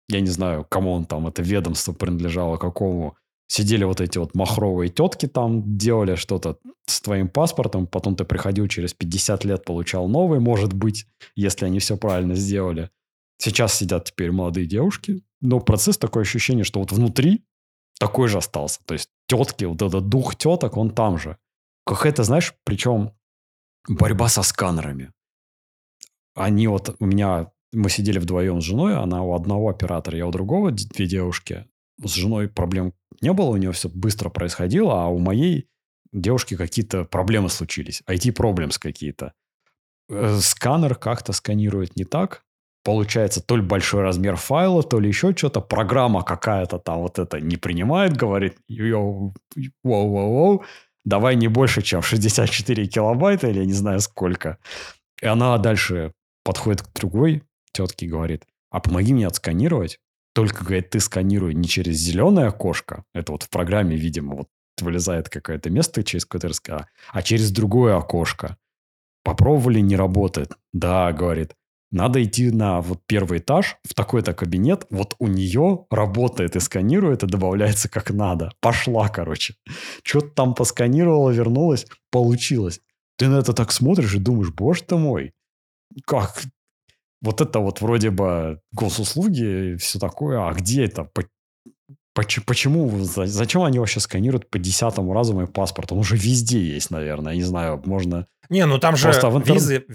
я не знаю, кому он там, это ведомство принадлежало, какому, сидели вот эти вот махровые тетки там, делали что-то с твоим паспортом, потом ты приходил через 50 лет, получал новый, может быть, если они все правильно сделали. Сейчас сидят теперь молодые девушки, но процесс такое ощущение, что вот внутри такой же остался. То есть тетки, вот этот дух теток, он там же. Какая-то, знаешь, причем борьба со сканерами. Они вот, у меня, мы сидели вдвоем с женой, она у одного оператора, я у другого, две девушки. С женой проблем не было, у нее все быстро происходило, а у моей девушки какие-то проблемы случились, IT-проблемс какие-то. Э, сканер как-то сканирует не так, получается то ли большой размер файла, то ли еще что-то, программа какая-то там вот это не принимает, говорит, воу-воу-воу, давай не больше, чем 64 килобайта или я не знаю сколько. И она дальше подходит к другой тетке и говорит, а помоги мне отсканировать. Только, говорит, ты сканируй не через зеленое окошко, это вот в программе, видимо, вот вылезает какое-то место, через которое а, а через другое окошко. Попробовали, не работает. Да, говорит, надо идти на вот первый этаж, в такой-то кабинет, вот у нее работает и сканирует, и добавляется как надо. Пошла, короче. Что-то там посканировала, вернулась, получилось. Ты на это так смотришь и думаешь, боже ты мой, как вот это вот вроде бы госуслуги и все такое, а где это? Почему, зачем они вообще сканируют по десятому разу мой паспорт? Он уже везде есть, наверное. Я не знаю, можно... Не, ну там же интер... визы,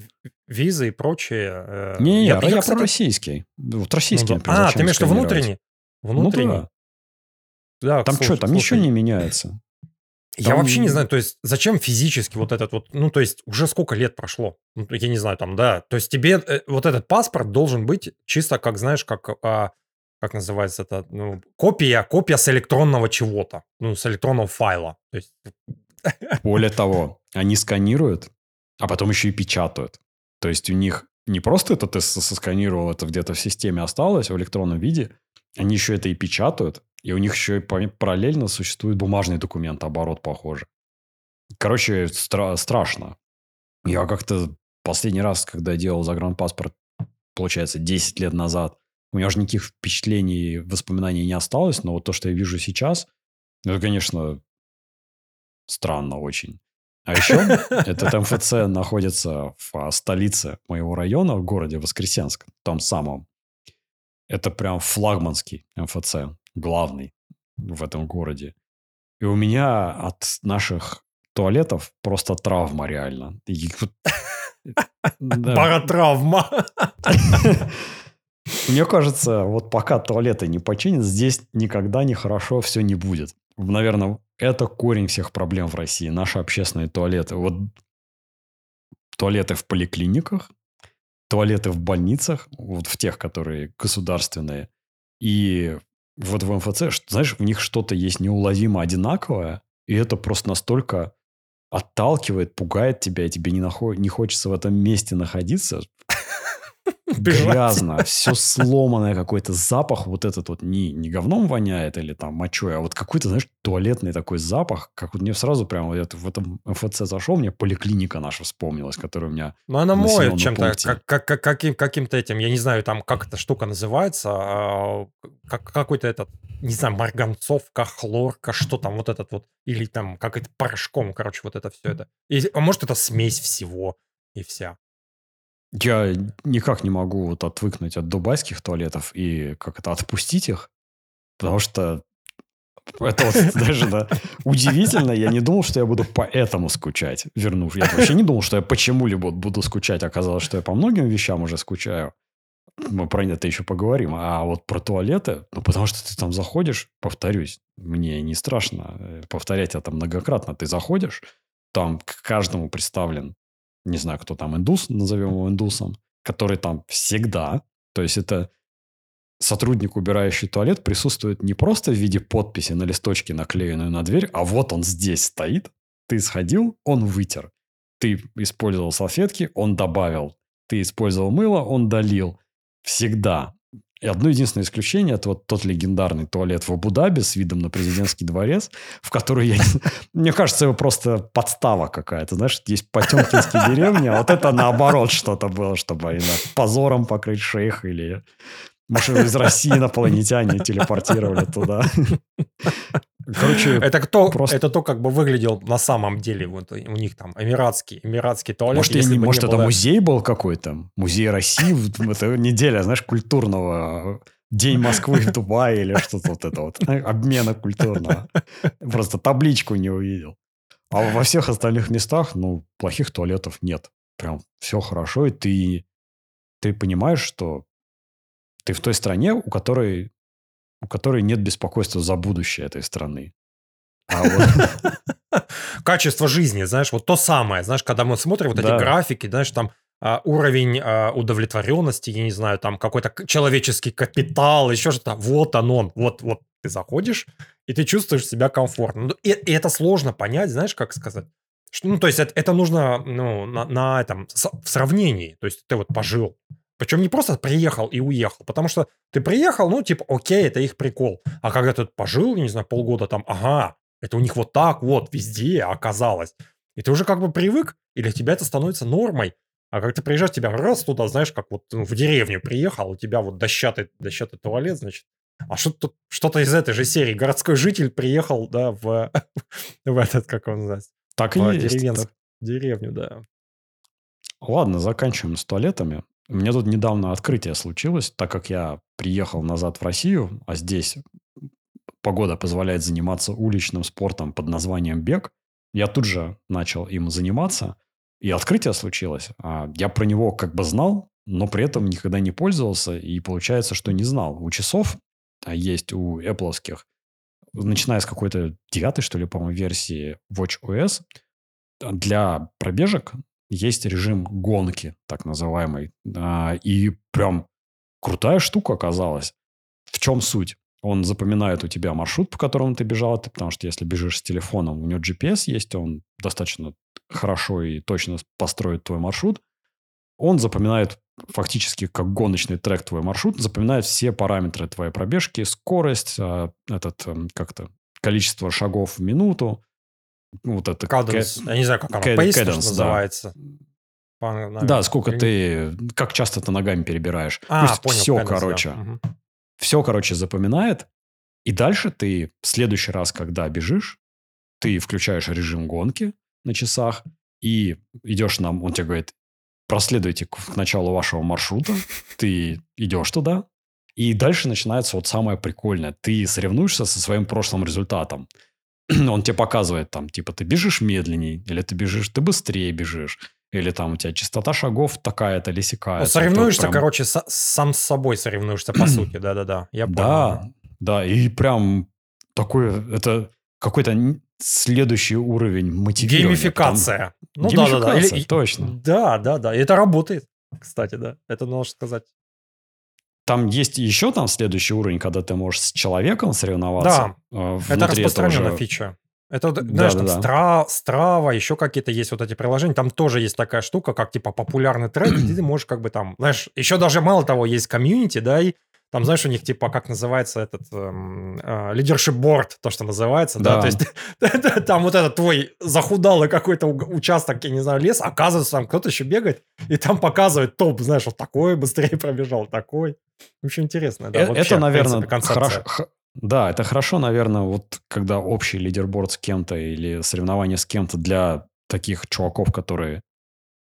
визы и прочее. Э, Не, я, я, я кстати... про российский. Вот российский, ну, например, А, ты имеешь в виду внутренний? Внутренний? Ну, да. да там слушай, что, там слушай. ничего не меняется. Я вообще не знаю, то есть зачем физически вот этот вот, ну то есть уже сколько лет прошло, ну, я не знаю там, да, то есть тебе э, вот этот паспорт должен быть чисто как знаешь, как а, как называется это, ну копия, копия с электронного чего-то, ну с электронного файла. То есть... Более того, они сканируют, а потом еще и печатают. То есть у них не просто это ты сосканировал, это где-то в системе осталось в электронном виде, они еще это и печатают, и у них еще и параллельно существует бумажный документ, оборот похоже. Короче, стра- страшно. Я как-то последний раз, когда делал загранпаспорт, получается, 10 лет назад, у меня уже никаких впечатлений, воспоминаний не осталось, но вот то, что я вижу сейчас, это, конечно, странно очень. А еще этот МФЦ находится в столице моего района, в городе Воскресенск, том самом. Это прям флагманский МФЦ главный в этом городе. И у меня от наших туалетов просто травма реально. Паратравма. Мне кажется, вот пока туалеты не починят, здесь никогда не хорошо все не будет. Наверное, это корень всех проблем в России. Наши общественные туалеты. Вот туалеты в поликлиниках, туалеты в больницах, вот в тех, которые государственные, и вот в МФЦ, знаешь, в них что-то есть неуловимо одинаковое, и это просто настолько отталкивает, пугает тебя, и тебе не, нахо- не хочется в этом месте находиться. Грязно, все сломанное, какой-то запах вот этот вот не, не говном воняет или там мочой, а вот какой-то, знаешь, туалетный такой запах, как вот мне сразу прямо вот это, в этом МФЦ зашел, мне поликлиника наша вспомнилась, которая у меня... Ну, она моет чем-то, как, как, как- каким, каким-то этим, я не знаю, там, как эта штука называется, а, как, какой-то этот, не знаю, марганцовка, хлорка, что там, вот этот вот, или там, как это, порошком, короче, вот это все это. И, а может, это смесь всего и вся. Я никак не могу вот отвыкнуть от дубайских туалетов и как это, отпустить их, потому что это вот даже да, удивительно. Я не думал, что я буду по этому скучать, вернув. Я вообще не думал, что я почему-либо буду скучать. Оказалось, что я по многим вещам уже скучаю. Мы про это еще поговорим. А вот про туалеты, ну, потому что ты там заходишь, повторюсь, мне не страшно э, повторять это многократно. Ты заходишь, там к каждому представлен, не знаю, кто там, индус, назовем его индусом, который там всегда, то есть это сотрудник, убирающий туалет, присутствует не просто в виде подписи на листочке, наклеенную на дверь, а вот он здесь стоит, ты сходил, он вытер. Ты использовал салфетки, он добавил. Ты использовал мыло, он долил. Всегда. И одно единственное исключение – это вот тот легендарный туалет в Абу-Даби с видом на президентский дворец, в который, я, не- мне кажется, его просто подстава какая-то. Знаешь, есть потемкинские деревни, а вот это наоборот что-то было, чтобы позором покрыть шейх или может, из России инопланетяне телепортировали туда. Короче, Это кто? просто- Это то, как бы выглядел на самом деле вот у них там эмиратский, эмиратский туалет. может, если не- может это было- музей был какой-то? Музей России? Это неделя, знаешь, культурного День Москвы в Дубае или что-то вот это вот. Обмена культурного. Просто табличку не увидел. А во всех остальных местах, ну, плохих туалетов нет. Прям все хорошо, и ты, ты понимаешь, что ты в той стране, у которой, у которой нет беспокойства за будущее этой страны. А вот Качество жизни, знаешь, вот то самое, знаешь, когда мы смотрим вот Да. эти графики, знаешь, там а, уровень а, удовлетворенности, я не знаю, там какой-то человеческий капитал, еще что-то, вот он, он, вот, вот ты заходишь, и ты чувствуешь себя комфортно. Ну, И, и это сложно понять, знаешь, как сказать. Что, ну, то есть это, это нужно ну, на, на этом, в сравнении. То есть ты вот пожил. Причем не просто приехал и уехал, потому что ты приехал, ну, типа, окей, это их прикол. А когда ты пожил, не знаю, полгода там, ага, это у них вот так вот везде оказалось. И ты уже как бы привык, и для тебя это становится нормой. А как ты приезжаешь, тебя раз туда, знаешь, как вот ну, в деревню приехал, у тебя вот дощатый, дощатый туалет, значит. А что-то, что-то из этой же серии. Городской житель приехал, да, в, в этот, как он называется, так и есть. деревенск- так. деревню, да. Ладно, заканчиваем с туалетами. У меня тут недавно открытие случилось, так как я приехал назад в Россию, а здесь погода позволяет заниматься уличным спортом под названием бег. Я тут же начал им заниматься, и открытие случилось. А Я про него как бы знал, но при этом никогда не пользовался, и получается, что не знал. У часов а есть у Apple, начиная с какой-то девятой, что ли, по-моему, версии WatchOS, для пробежек есть режим гонки, так называемый. А, И прям крутая штука оказалась. В чем суть? Он запоминает у тебя маршрут, по которому ты бежал, ты, потому что если бежишь с телефоном, у него GPS есть, он достаточно хорошо и точно построит твой маршрут. Он запоминает фактически как гоночный трек твой маршрут, запоминает все параметры твоей пробежки, скорость, а, этот, эм, как-то количество шагов в минуту, ну, вот это Каденс, я не знаю, как оно, пейс да. называется. По- Да, сколько ты, как часто ты ногами перебираешь. А, То есть понял. все, да. короче, Мгм. все, короче, запоминает. И дальше ты в следующий раз, когда бежишь, ты включаешь режим гонки на часах и идешь нам, он тебе говорит, проследуйте к, к началу вашего маршрута, ты идешь туда, и дальше начинается вот самое прикольное. Ты соревнуешься со своим прошлым результатом. Он тебе показывает там, типа, ты бежишь медленней, или ты бежишь, ты быстрее бежишь, или там у тебя частота шагов такая-то или сякая. Ну, соревнуешься, короче, со- сам с собой соревнуешься, по сути, да-да-да. Я понял. Да, да, и прям такой, это какой-то следующий уровень мотивирования. Геймификация. потому- Ну. Геймификация, Или- точно. Да, да, да. И это работает, кстати, да. Это нужно сказать. Там есть еще там следующий уровень, когда ты можешь с человеком соревноваться. Да, Э, Это распространенная же- фича. Это, знаешь, да, там да. Стра, Страва, еще какие-то есть вот эти приложения. Там тоже есть такая штука, как типа популярный трек, и ты можешь как бы там, знаешь, еще даже мало того, есть комьюнити, да, и там, знаешь, у них типа, как называется этот лидершип борд, то, что называется, да, Да. то есть там вот этот твой захудалый какой-то участок, я не знаю, лес, оказывается, там кто-то еще бегает, и там показывает топ, знаешь, вот такой быстрее пробежал, такой. Очень интересно, да. Э, вообще, это, наверное, принципе, хорошо. Да, это хорошо, наверное, вот когда общий лидерборд с кем-то или соревнование с кем-то для таких чуваков, которые,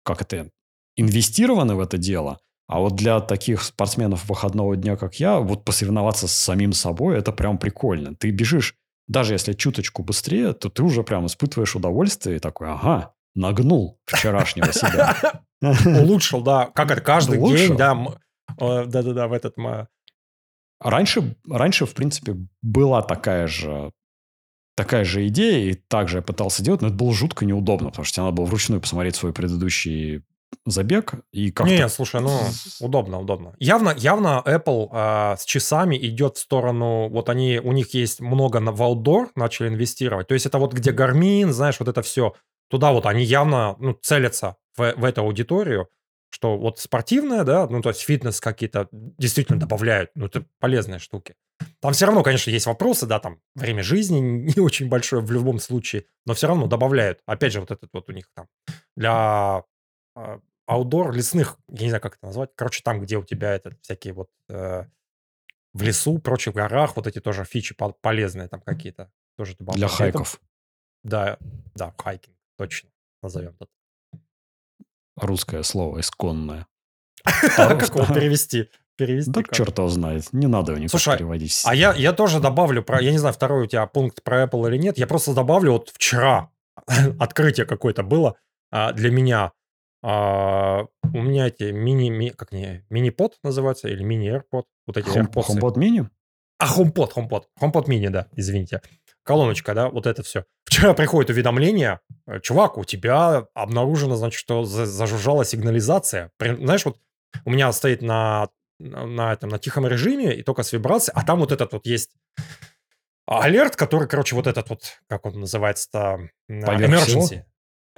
как это, инвестированы в это дело. А вот для таких спортсменов выходного дня, как я, вот посоревноваться с самим собой, это прям прикольно. Ты бежишь, даже если чуточку быстрее, то ты уже прям испытываешь удовольствие и такой, ага, нагнул вчерашнего себя. Улучшил, да. Как это каждый день, да. э, Да-да-да, в этот... Раньше, раньше, в принципе, была такая же, такая же идея, и также я пытался делать, но это было жутко неудобно, потому что тебе надо было вручную посмотреть свой предыдущий забег, и как-то... Не, слушай, ну, удобно, удобно. Явно, явно Apple а, с часами идет в сторону, вот они, у них есть много на, в outdoor начали инвестировать. То есть это вот где Garmin, знаешь, вот это все. Туда вот они явно ну, целятся в, в эту аудиторию, что вот спортивное, да, ну, то есть фитнес какие-то действительно добавляют, ну, это полезные штуки. Там все равно, конечно, есть вопросы, да, там время жизни не очень большое в любом случае, но все равно добавляют. Опять же, вот этот вот у них там для аутдор лесных, я не знаю, как это назвать, короче, там, где у тебя это всякие вот э, в лесу, прочих горах, вот эти тоже фичи пол- полезные там какие-то тоже добавляют. Для Это- хайков. да, да, хайкинг, точно, назовем так. Русское слово исконное. Как его перевести? Перевести Да как? черт его знает. Не надо его никак Слушай, переводить. А я, я тоже добавлю, про, я не знаю, второй у тебя пункт про Apple или нет, я просто добавлю, вот вчера открытие какое-то было а, для меня. А, у меня эти мини, ми- как не, мини-под называются, или мини-AirPod, вот эти Хом- AirPods. HomePod mini? А, HomePod, HomePod. HomePod mini, да, извините. Колоночка, да, вот это все. Вчера приходит уведомление, э, чувак, у тебя обнаружено, значит, что за- зажужжала сигнализация. Знаешь, вот у меня стоит на, на, этом, на тихом режиме, и только с вибрацией, а там вот этот вот есть алерт, который, короче, вот этот вот, как он называется-то? Emergency.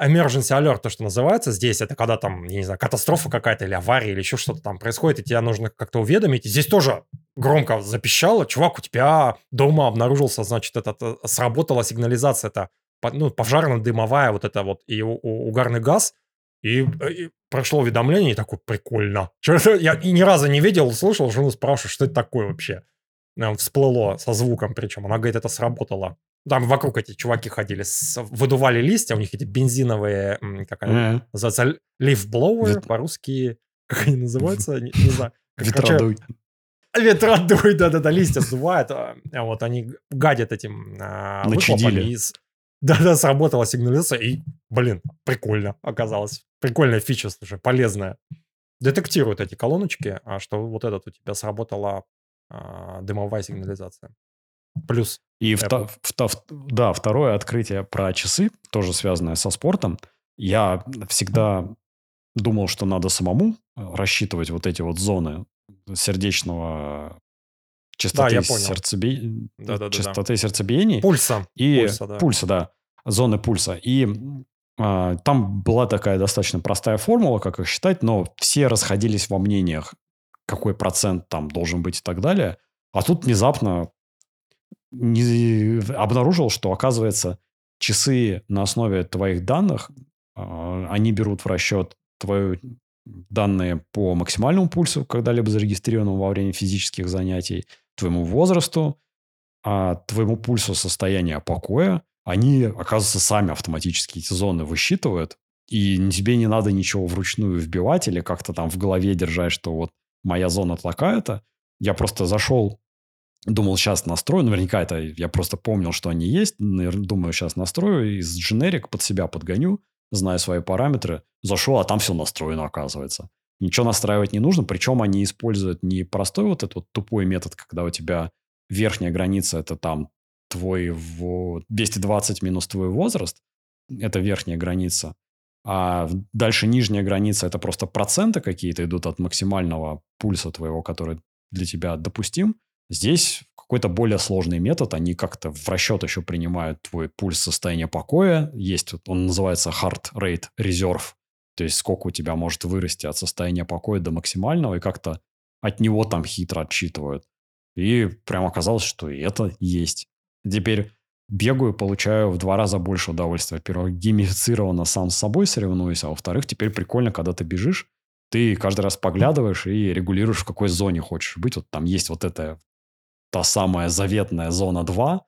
Emergency alert, то, что называется здесь, это когда там, я не знаю, катастрофа какая-то или авария, или еще что-то там происходит, и тебя нужно как-то уведомить. И здесь тоже громко запищало, чувак, у тебя дома обнаружился, значит, этот, э, сработала сигнализация, это, ну, пожарно-дымовая вот это вот, и угарный газ, и, э, и прошло уведомление, и такой, прикольно. Я и ни разу не видел, слышал, жену спрашиваю, что это такое вообще. Э, Всплыло со звуком причем. Она говорит, это сработало. Там вокруг эти чуваки ходили, с- выдували листья, у них эти бензиновые, как они Э, называются, leaf blower, Вет- по-русски, как они называются, не, не знаю. Ветродуй. Ветродуй, да-да-да, листья сдувают, а а вот они гадят этим а, Да-да, сработала сигнализация, и, блин, прикольно оказалось. Прикольная фича, слушай, полезная. Детектируют эти колоночки, а что вот этот у тебя сработала а, дымовая сигнализация. Плюс И Apple. вто- вто- да, второе открытие про часы, тоже связанное со спортом. Я всегда думал, что надо самому э, рассчитывать вот эти вот зоны сердечного частоты, я понял. сердцеби- Да-да-да-да. частоты сердцебиений. пульса. И Пульса, да. пульса, да. Зоны пульса. И а, там была такая достаточно простая формула, как их считать, но все расходились во мнениях, какой процент там должен быть и так далее. А тут внезапно не, обнаружил, что, оказывается, часы на основе твоих данных, а, они берут в расчет твои данные по максимальному пульсу, когда-либо зарегистрированному во время физических занятий, твоему возрасту, а твоему пульсу состояния покоя, они, оказывается, сами автоматически эти зоны высчитывают, и тебе не надо ничего вручную вбивать или как-то там в голове держать, что вот моя зона такая-то. Я просто зашел, думал, сейчас настрою. Наверняка это я просто помнил, что они есть. Думаю, сейчас настрою, из дженерик под себя подгоню, зная свои параметры. Зашел, а там все настроено, оказывается. Ничего настраивать не нужно, причем они используют не простой вот этот вот тупой метод, когда у тебя верхняя граница это там твой во- 220 минус твой возраст, это верхняя граница, а дальше нижняя граница это просто проценты какие-то идут от максимального пульса твоего, который для тебя допустим. Здесь какой-то более сложный метод. Они как-то в расчет еще принимают твой пульс состояния покоя. Есть, он называется Heart Rate Reserve. То есть сколько у тебя может вырасти от состояния покоя до максимального, и как-то от него там хитро отсчитывают. И прям оказалось, что и это есть. Теперь бегаю, получаю в два раза больше удовольствия. Во-первых, геймифицированно сам с собой соревнуюсь, а во-вторых, теперь прикольно, когда ты бежишь, ты каждый раз поглядываешь и регулируешь, в какой зоне хочешь быть. Вот там есть вот эта та самая заветная зона 2,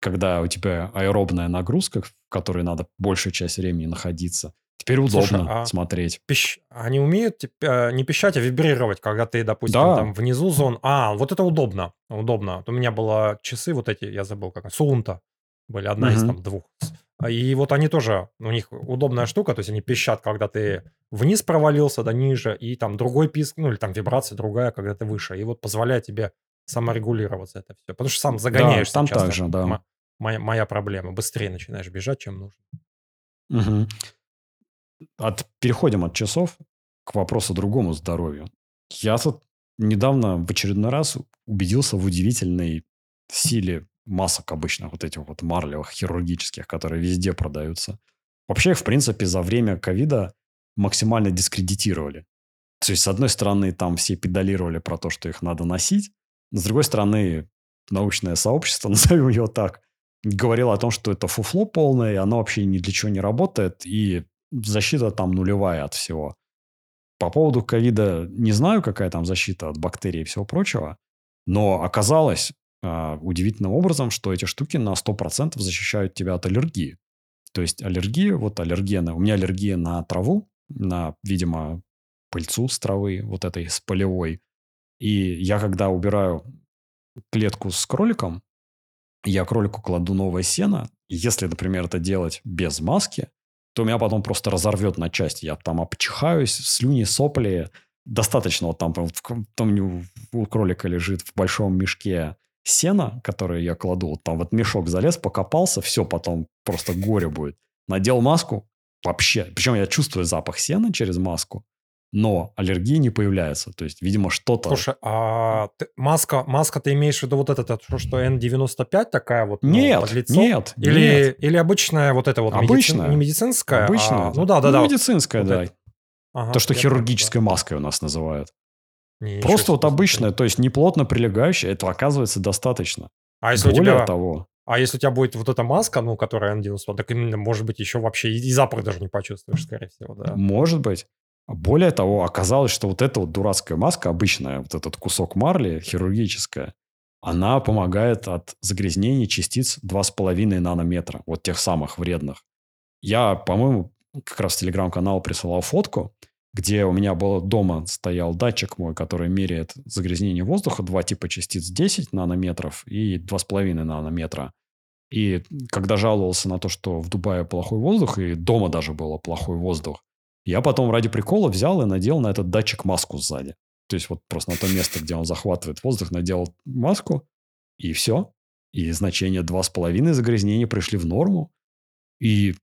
когда у тебя аэробная нагрузка, в которой надо большую часть времени находиться. Теперь удобно Слушай, а смотреть. Пищ... Они умеют типа, не пищать, а вибрировать, когда ты, допустим, да. там внизу зон. А, вот это удобно. Удобно. У меня было часы вот эти, я забыл, как Сунта были, одна угу. из там двух. И вот они тоже, у них удобная штука, то есть они пищат, когда ты вниз провалился, да ниже, и там другой писк, ну или там вибрация другая, когда ты выше. И вот позволяет тебе саморегулироваться это все. Потому что сам загоняешься. Да, там часто. также, да. Моя, моя проблема. Быстрее начинаешь бежать, чем нужно. Угу. От, переходим от часов к вопросу другому здоровью. Я тут недавно в очередной раз убедился в удивительной силе масок обычных вот этих вот марлевых хирургических, которые везде продаются. Вообще их, в принципе, за время ковида максимально дискредитировали. То есть, с одной стороны, там все педалировали про то, что их надо носить, с другой стороны, научное сообщество, назовем его так, говорило о том, что это фуфло полное, и оно вообще ни для чего не работает, и защита там нулевая от всего. По поводу ковида не знаю, какая там защита от бактерий и всего прочего, но оказалось э, удивительным образом, что эти штуки на 100% защищают тебя от аллергии. То есть аллергия, вот аллергия на... У меня аллергия на траву, на, видимо, пыльцу с травы, вот этой с полевой. И я когда убираю клетку с кроликом, я кролику кладу новое сено. Если, например, это делать без маски, то меня потом просто разорвет на части. Я там обчихаюсь, слюни, сопли. Достаточно вот там, там у кролика лежит в большом мешке сена, которое я кладу. Вот там вот мешок залез, покопался, все, потом просто горе будет. Надел маску, вообще. Причем я чувствую запах сена через маску но аллергии не появляется. То есть, видимо, что-то... Слушай, а ты, маска, маска ты имеешь в виду вот это, что, что N95 такая вот? Ну, нет, лицо? нет. Или, нет. или обычная вот эта вот обычная, медицин, не медицинская? А обычная. А, ну да, да, ну, да. медицинская, вот да. Это. Ага, То, что хирургической да. маской у нас называют. Не, Просто вот обычная, то есть неплотно прилегающая, этого оказывается достаточно. А если Более у тебя... того... А если у тебя будет вот эта маска, ну, которая N95, так может быть, еще вообще и запах даже не почувствуешь, скорее всего, да. Может быть. Более того, оказалось, что вот эта вот дурацкая маска, обычная, вот этот кусок марли, хирургическая, она помогает от загрязнения частиц 2,5 нанометра, вот тех самых вредных. Я, по-моему, как раз в телеграм-канал присылал фотку, где у меня был дома стоял датчик мой, который меряет загрязнение воздуха, два типа частиц 10 нанометров и 2,5 нанометра. И когда жаловался на то, что в Дубае плохой воздух, и дома даже было плохой воздух, я потом ради прикола взял и надел на этот датчик маску сзади. То есть вот просто на то место, где он захватывает воздух, надел маску, и все. И значения 2,5 загрязнения пришли в норму. И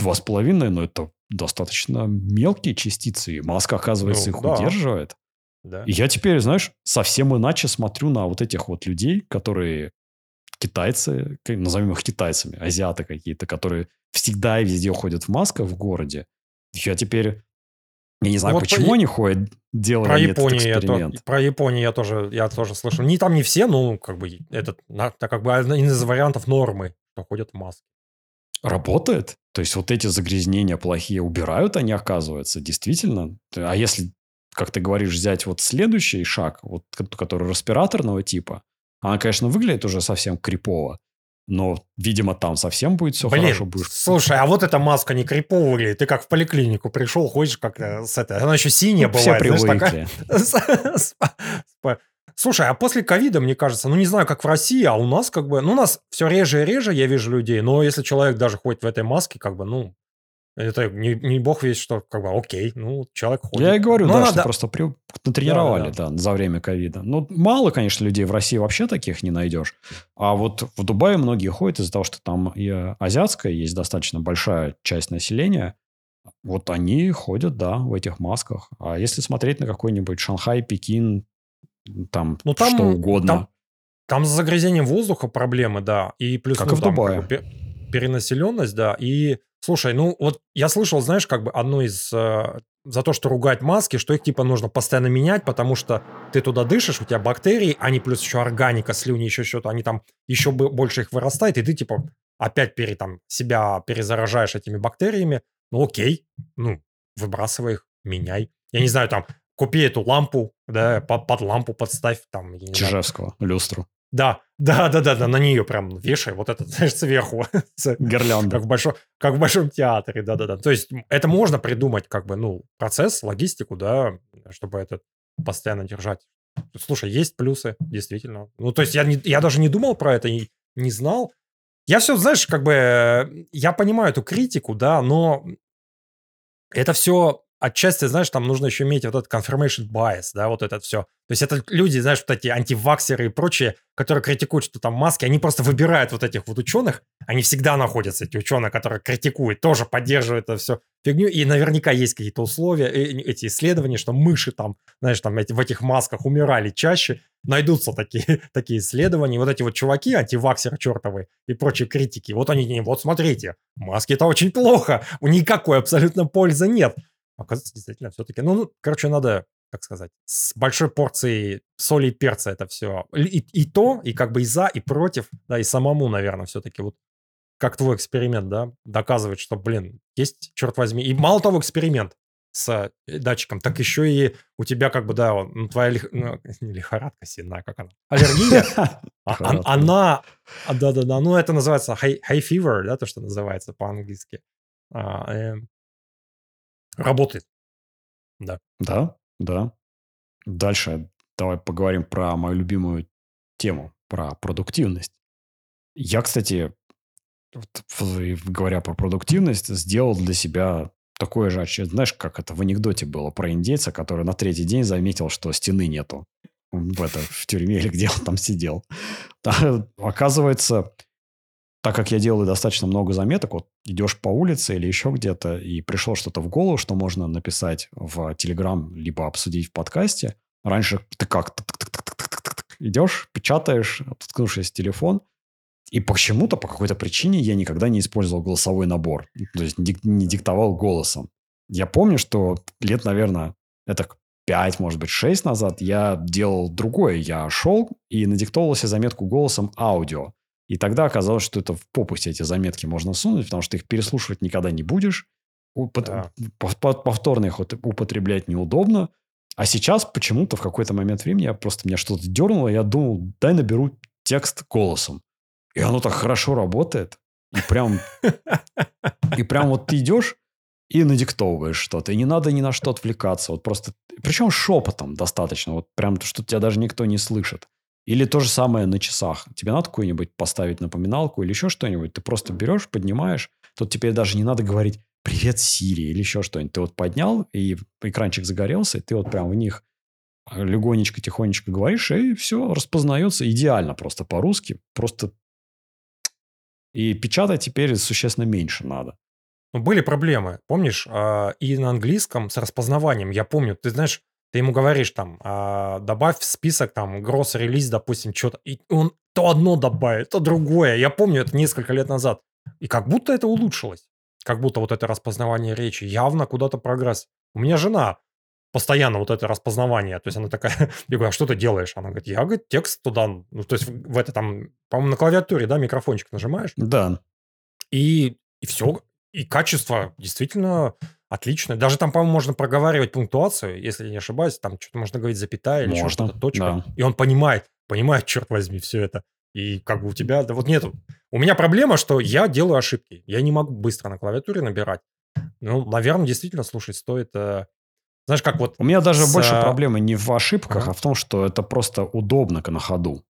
2,5, ну, это достаточно мелкие частицы. И маска, оказывается, ну, их да. удерживает. Да. И я теперь, знаешь, совсем иначе смотрю на вот этих вот людей, которые китайцы, назовем их китайцами, азиаты какие-то, которые всегда и везде ходят в масках в городе. Я теперь... Я не знаю, вот почему по... они ходят, делают про Японию этот эксперимент. Я то, про Японию я тоже, я тоже слышал. Не там не все, но как бы этот, это как бы один из вариантов нормы, что ходят в маске. Работает? То есть вот эти загрязнения плохие убирают они, оказывается, действительно? А если, как ты говоришь, взять вот следующий шаг, вот который респираторного типа, она, конечно, выглядит уже совсем крипово, но, видимо, там совсем будет все Блин, хорошо. Будешь... Слушай, а вот эта маска не криповая. Ты как в поликлинику пришел, ходишь как с этой. Она еще синяя ну, бывает. Все привыкли. Слушай, а после ковида, мне кажется, ну не знаю, как в России, а у нас как бы, ну у нас все реже и реже я вижу людей, но если человек даже ходит в этой маске, как бы, ну, это не, не бог весь что, как бы, окей, ну, человек ходит. Я и говорю, ну, да, надо... что просто при... натренировали, да, да. да, за время ковида. Ну, мало, конечно, людей в России вообще таких не найдешь. А вот в Дубае многие ходят из-за того, что там и азиатская есть достаточно большая часть населения. Вот они ходят, да, в этих масках. А если смотреть на какой-нибудь Шанхай, Пекин, там, ну, там что угодно. Там Там с загрязнением воздуха проблемы, да. И плюс Как ну, и в там, Дубае. как бы, пе- перенаселенность, да. И слушай, ну вот я слышал, знаешь, как бы одну из э, за то, что ругать маски, что их типа нужно постоянно менять, потому что ты туда дышишь, у тебя бактерии, они плюс еще органика, слюни, еще что-то, они там еще бо- больше их вырастает, и ты типа опять пере, там, себя перезаражаешь этими бактериями. Ну окей, ну выбрасывай их, меняй. Я не знаю, там, купи эту лампу, да, под, лампу подставь, там, Чижевского, люстру. Да, да, да, да, да, на нее прям вешай, вот это, знаешь, сверху. Гирлянда. Как в, большом, как в большом театре, да-да-да. То есть это можно придумать, как бы, ну, процесс, логистику, да, чтобы это постоянно держать. Слушай, есть плюсы, действительно. Ну, то есть я, не, я даже не думал про это, и не знал. Я все, знаешь, как бы, э, я понимаю эту критику, да, но это все отчасти, знаешь, там нужно еще иметь вот этот confirmation bias, да, вот это все. То есть это люди, знаешь, вот эти антиваксеры и прочие, которые критикуют, что там маски, они просто выбирают вот этих вот ученых, они всегда находятся, эти ученые, которые критикуют, тоже поддерживают это все фигню, и наверняка есть какие-то условия, э, эти исследования, что мыши там, знаешь, там эти, в этих масках умирали чаще, найдутся такие, такие исследования, вот эти вот чуваки, антиваксеры чертовы и прочие критики, вот они, вот смотрите, маски это очень плохо, никакой абсолютно пользы нет. Оказывается, действительно, все-таки, ну, ну, короче, надо, как сказать, с большой порцией соли и перца это все. И, и то, и как бы и за, и против, да, и самому, наверное, все-таки вот как твой эксперимент, да, доказывает, что, блин, есть, черт возьми. И мало того, эксперимент с э, датчиком, так еще и у тебя как бы, да, ну, твоя лих- ну, не лихорадка сильная, как она, аллергия, а- а- она, а, да-да-да, ну это называется high, high fever, да, то, что называется по-английски, А, эм, работает. Да. Да, да. Дальше давай поговорим про мою любимую тему, про продуктивность. Я, кстати, говоря про продуктивность, сделал для себя такое же, знаешь, как это в анекдоте было про индейца, который на третий день заметил, что стены нету в, это, в тюрьме или где он там сидел. Оказывается, так как я делаю достаточно много заметок, вот идешь по улице или еще где-то, и пришло что-то в голову, что можно написать в Телеграм, либо обсудить в подкасте. Раньше ты как идешь, печатаешь, уткнувшись в телефон, и почему-то, по какой-то причине, я никогда не использовал голосовой набор. То есть не диктовал голосом. Я помню, что лет, наверное, это 5, может быть, 6 назад я делал другое. Я шел и надиктовал себе заметку голосом аудио. И тогда оказалось, что это в попу себе эти заметки можно сунуть, потому что ты их переслушивать никогда не будешь. Упот- Да. пов- пов- Повторно их употреблять неудобно. А сейчас почему-то в какой-то момент времени я просто меня что-то дернуло, я думал, дай наберу текст голосом. И оно так хорошо работает. И прям, и прям вот ты идешь и надиктовываешь что-то. И не надо ни на что отвлекаться. Вот просто... Причем шепотом достаточно. Вот прям, что тебя даже никто не слышит. Или то же самое на часах. Тебе надо какую-нибудь поставить напоминалку или еще что-нибудь. Ты просто берешь, поднимаешь. Тут теперь даже не надо говорить «Привет, Сири» или еще что-нибудь. Ты вот поднял, и экранчик загорелся, и ты вот прям в них легонечко, тихонечко говоришь, и все распознается идеально просто по-русски. Просто... И печатать теперь существенно меньше надо. Ну, были проблемы, помнишь, а, и на английском с распознаванием. Я помню, ты знаешь, ты ему говоришь там, а, добавь в список там gross релиз, допустим, что-то, и он то одно добавит, то другое. Я помню это несколько лет назад. И как будто это улучшилось. Как будто вот это распознавание речи явно куда-то прогресс. У меня жена постоянно вот это распознавание. То есть она такая, я говорю, а что ты делаешь? Она говорит, я, говорит, текст туда, ну, то есть в в это там, по-моему, на клавиатуре, да, микрофончик нажимаешь, Да. и, и все. И качество действительно отличное. Даже там, по-моему, можно проговаривать пунктуацию, если не ошибаюсь. Там что-то можно говорить запятая или Можно, что-то, точка. да. И он понимает, понимает, черт возьми, все это. И как бы у тебя, да вот нету. У меня проблема, что я делаю ошибки. Я не могу быстро на клавиатуре набирать. Ну, наверное, действительно, слушай, стоит... э, Знаешь, как вот... У меня даже с, больше а, проблемы не в ошибках, Ага. а в том, что это просто удобно на ходу.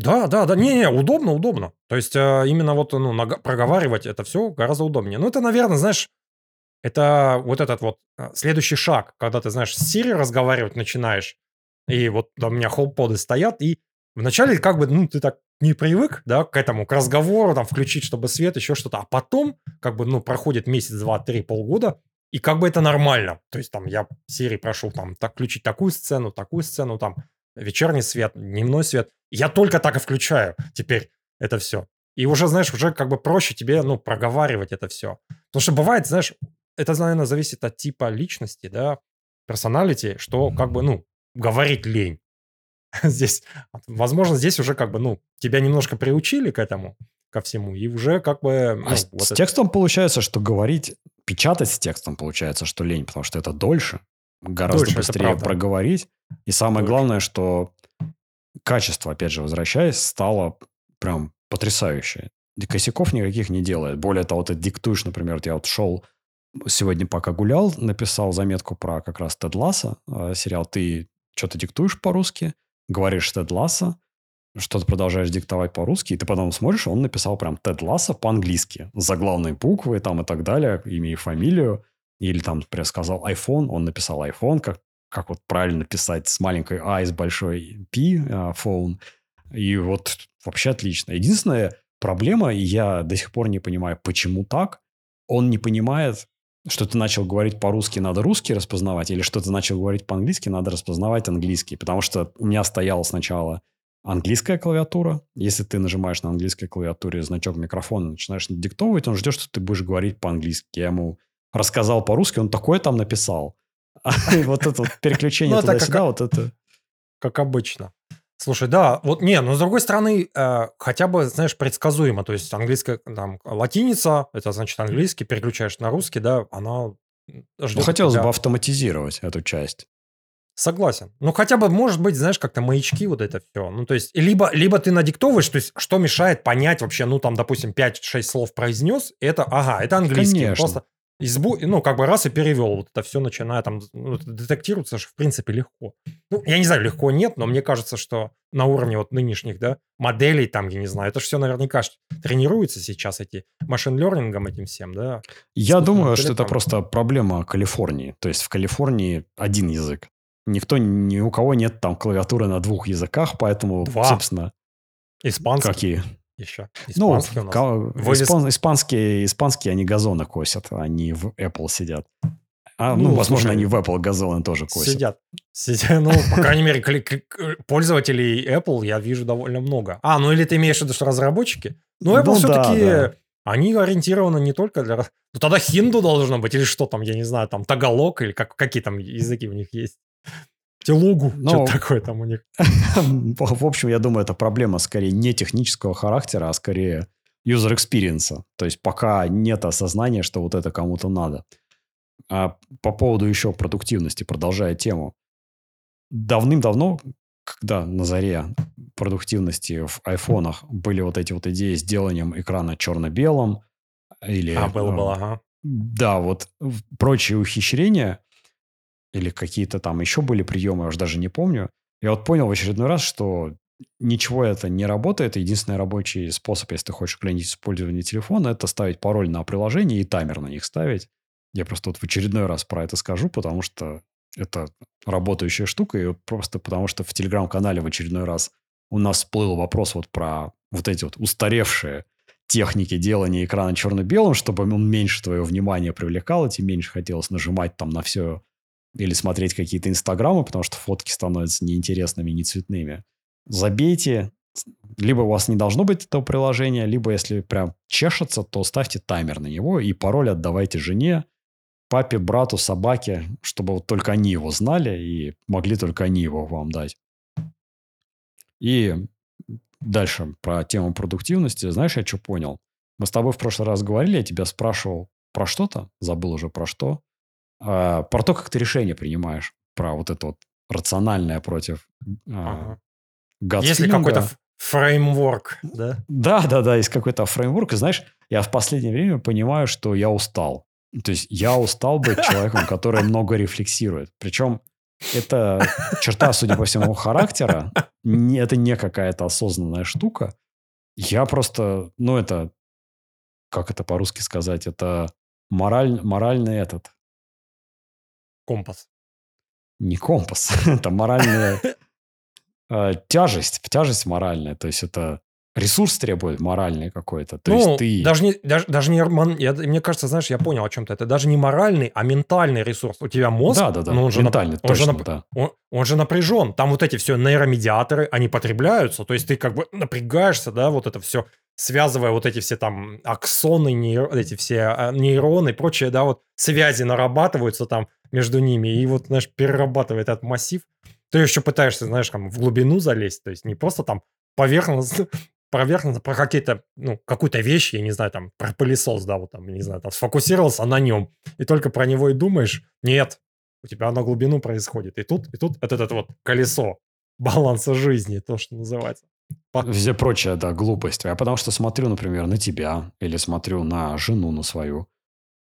Да, да, да, не-не, удобно, удобно. То есть э, именно вот ну, проговаривать это все гораздо удобнее. Ну, это, наверное, знаешь, это вот этот вот э, следующий шаг, когда ты, знаешь, с Siri разговаривать начинаешь, и вот у меня HomePod стоят, и вначале как бы, ну, ты так не привык, да, к этому, к разговору, там, включить, чтобы свет, еще что-то, а потом, как бы, ну, проходит месяц, два, три, полгода, и как бы это нормально. То есть там я Siri прошу там так, включить такую сцену, такую сцену, там, вечерний свет, дневной свет. Я только так и включаю теперь это все. И уже, знаешь, уже как бы проще тебе, ну, проговаривать это все. Потому что бывает, знаешь, это, наверное, зависит от типа личности, да, персоналити, что как бы, ну, говорить лень. Здесь, возможно, здесь уже как бы, ну, тебя немножко приучили к этому, ко всему, и уже как бы... Ну, а с, вот с это... текстом получается, что говорить, печатать с текстом получается, что лень, потому что это дольше, гораздо дольше, быстрее проговорить. И самое дольше. главное, что качество, опять же, возвращаясь, стало прям потрясающее. Косяков никаких не делает. Более того, ты диктуешь, например, вот я вот шел сегодня, пока гулял, написал заметку про как раз Тед Ласса, э, сериал. Ты что-то диктуешь по-русски, говоришь Тед Ласса, что-то продолжаешь диктовать по-русски, и ты потом смотришь, он написал прям Тед Ласса по-английски, с заглавной буквы там и так далее, имя и фамилию. Или там, например, сказал iPhone, он написал iPhone, как, как вот правильно писать с маленькой А и с большой P, phone. И вот вообще отлично. Единственная проблема, и я до сих пор не понимаю, почему так, он не понимает, что ты начал говорить по-русски, надо русский распознавать, или что ты начал говорить по-английски, надо распознавать английский. Потому что у меня стояла сначала английская клавиатура. Если ты нажимаешь на английской клавиатуре значок микрофона, начинаешь диктовывать, он ждет, что ты будешь говорить по-английски. Я ему рассказал по-русски, он такое там написал. Вот это переключение ну, туда-сюда, вот это... Как обычно. Слушай, да, вот не, но с другой стороны, э, хотя бы, знаешь, предсказуемо. То есть английская, там, латиница, это значит английский, переключаешь на русский, да, она ждет Ну, хотелось тебя. бы автоматизировать эту часть. Согласен. Ну, хотя бы, может быть, знаешь, как-то маячки, вот это все. Ну, то есть, либо, либо ты надиктовываешь, то есть, что мешает понять вообще, ну, там, допустим, 5-6 слов произнес, это, ага, это английский. Конечно. Просто избу, ну, как бы раз и перевел. Вот это все начинает там, ну, детектируется же, в принципе, легко. Ну, я не знаю, легко нет, но мне кажется, что на уровне вот нынешних, да, моделей там, я не знаю, это же все наверняка тренируется сейчас эти машин-лернингом этим всем, да. Я думаю, что это просто проблема Калифорнии. То есть в Калифорнии один язык. Никто, ни у кого нет там клавиатуры на двух языках, поэтому, Два. собственно... Испанский. Какие? Еще. Ну, Вывез... испан... испанские, испанские они газоны косят, они в Apple сидят. А, ну, ну, возможно, слушай, они в Apple газоны тоже косят. Сидят. Сидят. Ну, по крайней мере, пользователей Apple я вижу довольно много. А, ну или ты имеешь в виду, что разработчики? Ну, Apple ну, все-таки... Да, да. Они ориентированы не только для... Ну, тогда хинду должно быть, или что там, я не знаю, там тагалок, или как, какие там языки у них есть. Телугу, Но... что такое там у них. В общем, я думаю, это проблема скорее не технического характера, а скорее user experience. То есть пока нет осознания, что вот это кому-то надо. А по поводу еще продуктивности, продолжая тему. Давным-давно, когда на заре продуктивности в айфонах были вот эти вот идеи с деланием экрана черно-белым, или... А, было-было, ага. Да, вот прочие ухищрения, или какие-то там еще были приемы, я уже даже не помню. Я вот понял в очередной раз, что ничего это не работает. Единственный рабочий способ, если ты хочешь ограничить использование телефона, это ставить пароль на приложение и таймер на них ставить. Я просто вот в очередной раз про это скажу, потому что это работающая штука, и просто потому что в телеграм-канале в очередной раз у нас всплыл вопрос вот про вот эти вот устаревшие техники делания экрана черно-белым, чтобы он меньше твое внимание привлекал, и тебе меньше хотелось нажимать там на все или смотреть какие-то инстаграмы, потому что фотки становятся неинтересными, не цветными. Забейте. Либо у вас не должно быть этого приложения, либо если прям чешется, то ставьте таймер на него и пароль отдавайте жене, папе, брату, собаке, чтобы вот только они его знали и могли только они его вам дать. И дальше про тему продуктивности. Знаешь, я что понял? Мы с тобой в прошлый раз говорили, я тебя спрашивал про что-то, забыл уже про что. А, про то, как ты решение принимаешь, про вот это вот рациональное против а, ага. Есть ли какой-то фреймворк, да? Да, да, да, есть какой-то фреймворк. И знаешь, я в последнее время понимаю, что я устал. То есть я устал быть человеком, который много рефлексирует. Причем это черта, судя по всему, характера. Не, это не какая-то осознанная штука. Я просто, ну это, как это по-русски сказать, это мораль, моральный этот, Компас. Не компас, это моральная э, тяжесть, тяжесть моральная. То есть это ресурс требует моральный какой-то. То ну, есть ты... даже не, даже, даже не я, мне кажется, знаешь, я понял о чем-то. Это даже не моральный, а ментальный ресурс. У тебя мозг, Да, да, да. ну, он же, Ментальный, он же точно, да. он, он же напряжен. Там вот эти все нейромедиаторы, они потребляются. То есть ты как бы напрягаешься, да, вот это все, связывая вот эти все там аксоны, нейро- эти все а, нейроны и прочее, да, вот связи нарабатываются там между ними. И вот, знаешь, перерабатывает этот массив. Ты еще пытаешься, знаешь, там в глубину залезть. То есть не просто там поверхностно, поверхностно про какие-то, ну, какую-то вещь, я не знаю, там, про пылесос, да, вот там, не знаю, там, сфокусировался на нем, и только про него и думаешь, нет, у тебя на глубину происходит. И тут, и тут это, это вот колесо баланса жизни, то, что называется. Все прочее, да, глупость. А потому что смотрю, например, на тебя или смотрю на жену, на свою.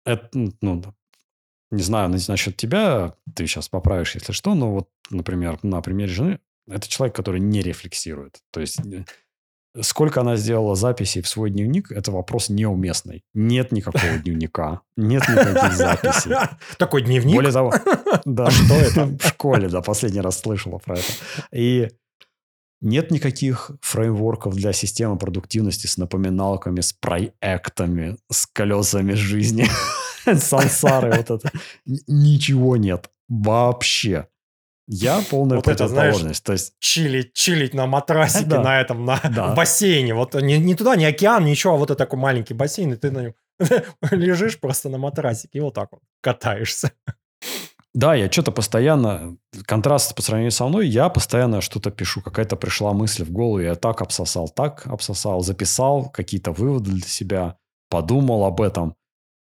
Это, ну, не знаю на- насчет тебя, ты сейчас поправишь, если что, но вот, например, на примере жены, это человек, который не рефлексирует. То есть э, сколько она сделала записей в свой дневник, это вопрос неуместный. Нет никакого дневника, нет никаких записей. Такой дневник. Более того, да, что это? В школе, да, последний раз слышала про это. И нет никаких фреймворков для системы продуктивности с напоминалками, с проектами, с колесами жизни, сансары, вот это. Ничего нет. Вообще. Я полная Вот это, знаешь, противоположность. То есть, Чилить, чилить на матрасике Да. на этом, на Да. бассейне. Вот не, не туда, не океан, ничего, а вот это такой маленький бассейн, и ты на нем лежишь просто на матрасике и вот так вот катаешься. да, я что-то постоянно... Контраст по сравнению со мной, я постоянно что-то пишу. Какая-то пришла мысль в голову, я так обсосал, так обсосал, записал какие-то выводы для себя, подумал об этом.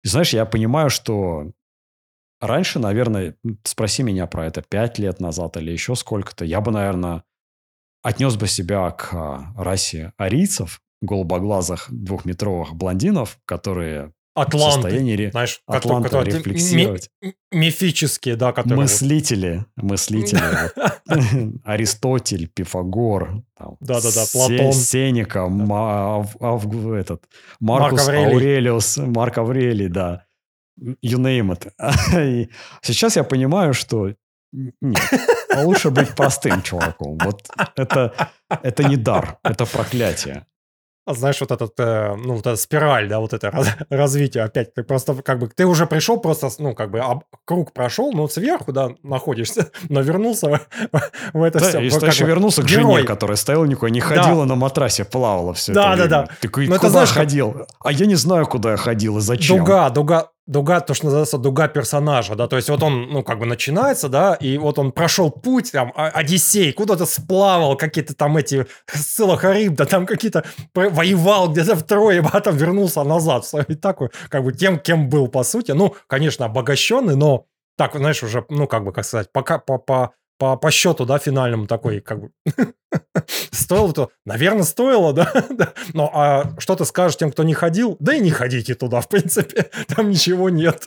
И знаешь, я понимаю, что раньше, наверное, спроси меня про это пять лет назад или еще сколько-то, я бы, наверное, отнес бы себя к а, расе арийцев, голубоглазых двухметровых блондинов, которые Атланты, состоянии знаешь, Атланта которые- ми- рефлексировать. мифические, да, которые... Мыслители, мыслители. Аристотель, Пифагор, Да-да-да, Платон. Сенека, этот, Марк Маркус Аврелий. Аурелиус, Марк Аврелий, да. You name it. Сейчас я понимаю, что нет, а лучше быть простым чуваком. Вот это, это не дар, это проклятие. А знаешь, вот этот, э, ну, вот эта спираль, да, вот это раз- развитие опять. Ты просто как бы, ты уже пришел просто, ну, как бы об- круг прошел, но сверху, да, находишься, но вернулся в, это Да, все. и что еще вернулся к герой. жене, которая стояла никуда, не Да. ходила на матрасе, плавала все Да, это да, время. да. Такой, Ну, это куда знаешь, как- ходил? А я не знаю, куда я ходил и зачем. Дуга, дуга, дуга, то, что называется дуга персонажа, да, то есть вот он, ну, как бы начинается, да, и вот он прошел путь, там, Одиссей, куда-то сплавал, какие-то там эти, Сцилла Харибда, там какие-то, воевал где-то в Трое, а потом вернулся назад, свою такую, как бы тем, кем был, по сути, ну, конечно, обогащенный, но так, знаешь, уже, ну, как бы, как сказать, пока, по, по, по, по счету, да, финальному такой, как бы, стоило то, наверное, стоило, да, но а что ты скажешь тем, кто не ходил? Да и не ходите туда, в принципе, там ничего нет.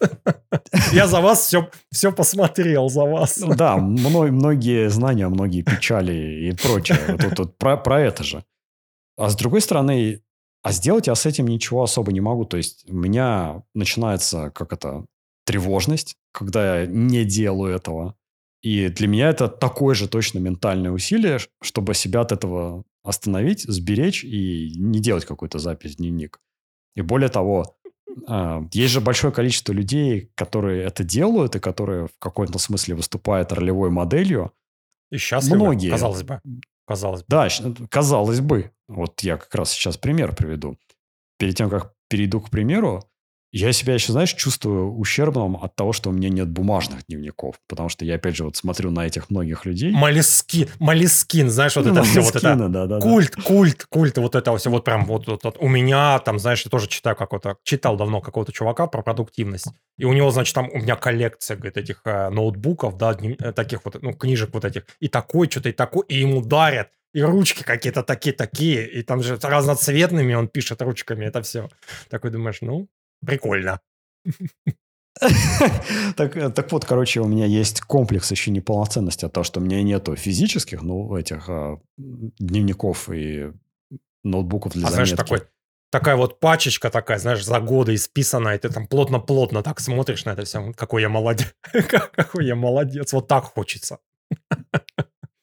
Я за вас все, все посмотрел, за вас. Ну да, мно- многие знания, многие печали и прочее. Тут- тут про, про это же. А с другой стороны, а сделать я с этим ничего особо не могу. То есть у меня начинается, как это, тревожность, когда я не делаю этого. И для меня это такое же точно ментальное усилие, чтобы себя от этого остановить, сберечь и не делать какую-то запись в дневник. И более того, а, есть же большое количество людей, которые это делают и которые в каком-то смысле выступают ролевой моделью. И счастливы, Многие. казалось бы. Казалось бы. Да, щ- казалось бы. Вот я как раз сейчас пример приведу. Перед тем, как перейду к примеру, я себя еще, знаешь, чувствую ущербным от того, что у меня нет бумажных дневников. Потому что я, опять же, вот смотрю на этих многих людей. Малискин, Малискин, знаешь, вот это все, вот это да, да, да. культ, культ, культ вот этого все, вот прям вот, вот, вот у меня там, знаешь, я тоже читаю какого-то, читал давно какого-то чувака про продуктивность, и у него, значит, там у меня коллекция, говорит, этих э, ноутбуков, да, днев- э, таких вот, ну, книжек вот этих, и такой что-то, и такой, и ему дарят, и ручки какие-то такие-такие, и там же разноцветными он пишет ручками, это все. Такой думаешь, ну, прикольно. так, э, так вот, короче, у меня есть комплекс еще неполноценности от того, что у меня нету физических, ну, этих а, дневников и ноутбуков для А знаешь, заметки. такой, такая вот пачечка такая, знаешь, за годы исписанная, и ты там плотно-плотно так смотришь на это все, какой я молодец, какой я молодец, вот так хочется.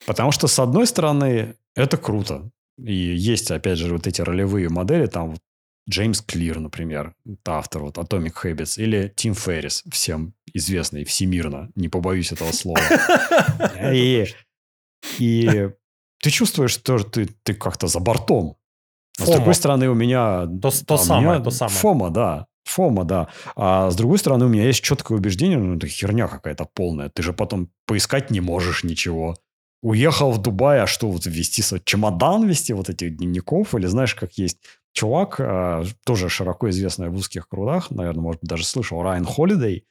Потому что, с одной стороны, это круто. И есть, опять же, вот эти ролевые модели, там вот Джеймс Клир, например, это автор вот Atomic Habits, или Тим Феррис, всем известный всемирно, не побоюсь этого слова. И, и ты чувствуешь, что ты, ты как-то за бортом. А с другой стороны, у меня... То, то а самое, меня, то самое. Фома, да. Фома, да. А с другой стороны, у меня есть четкое убеждение, ну, это херня какая-то полная. Ты же потом поискать не можешь ничего. Уехал в Дубай, а что, вот вести чемодан вести вот этих дневников? Или знаешь, как есть чувак, а, тоже широко известный в узких крудах, наверное, может быть, даже слышал, Райан Холидей.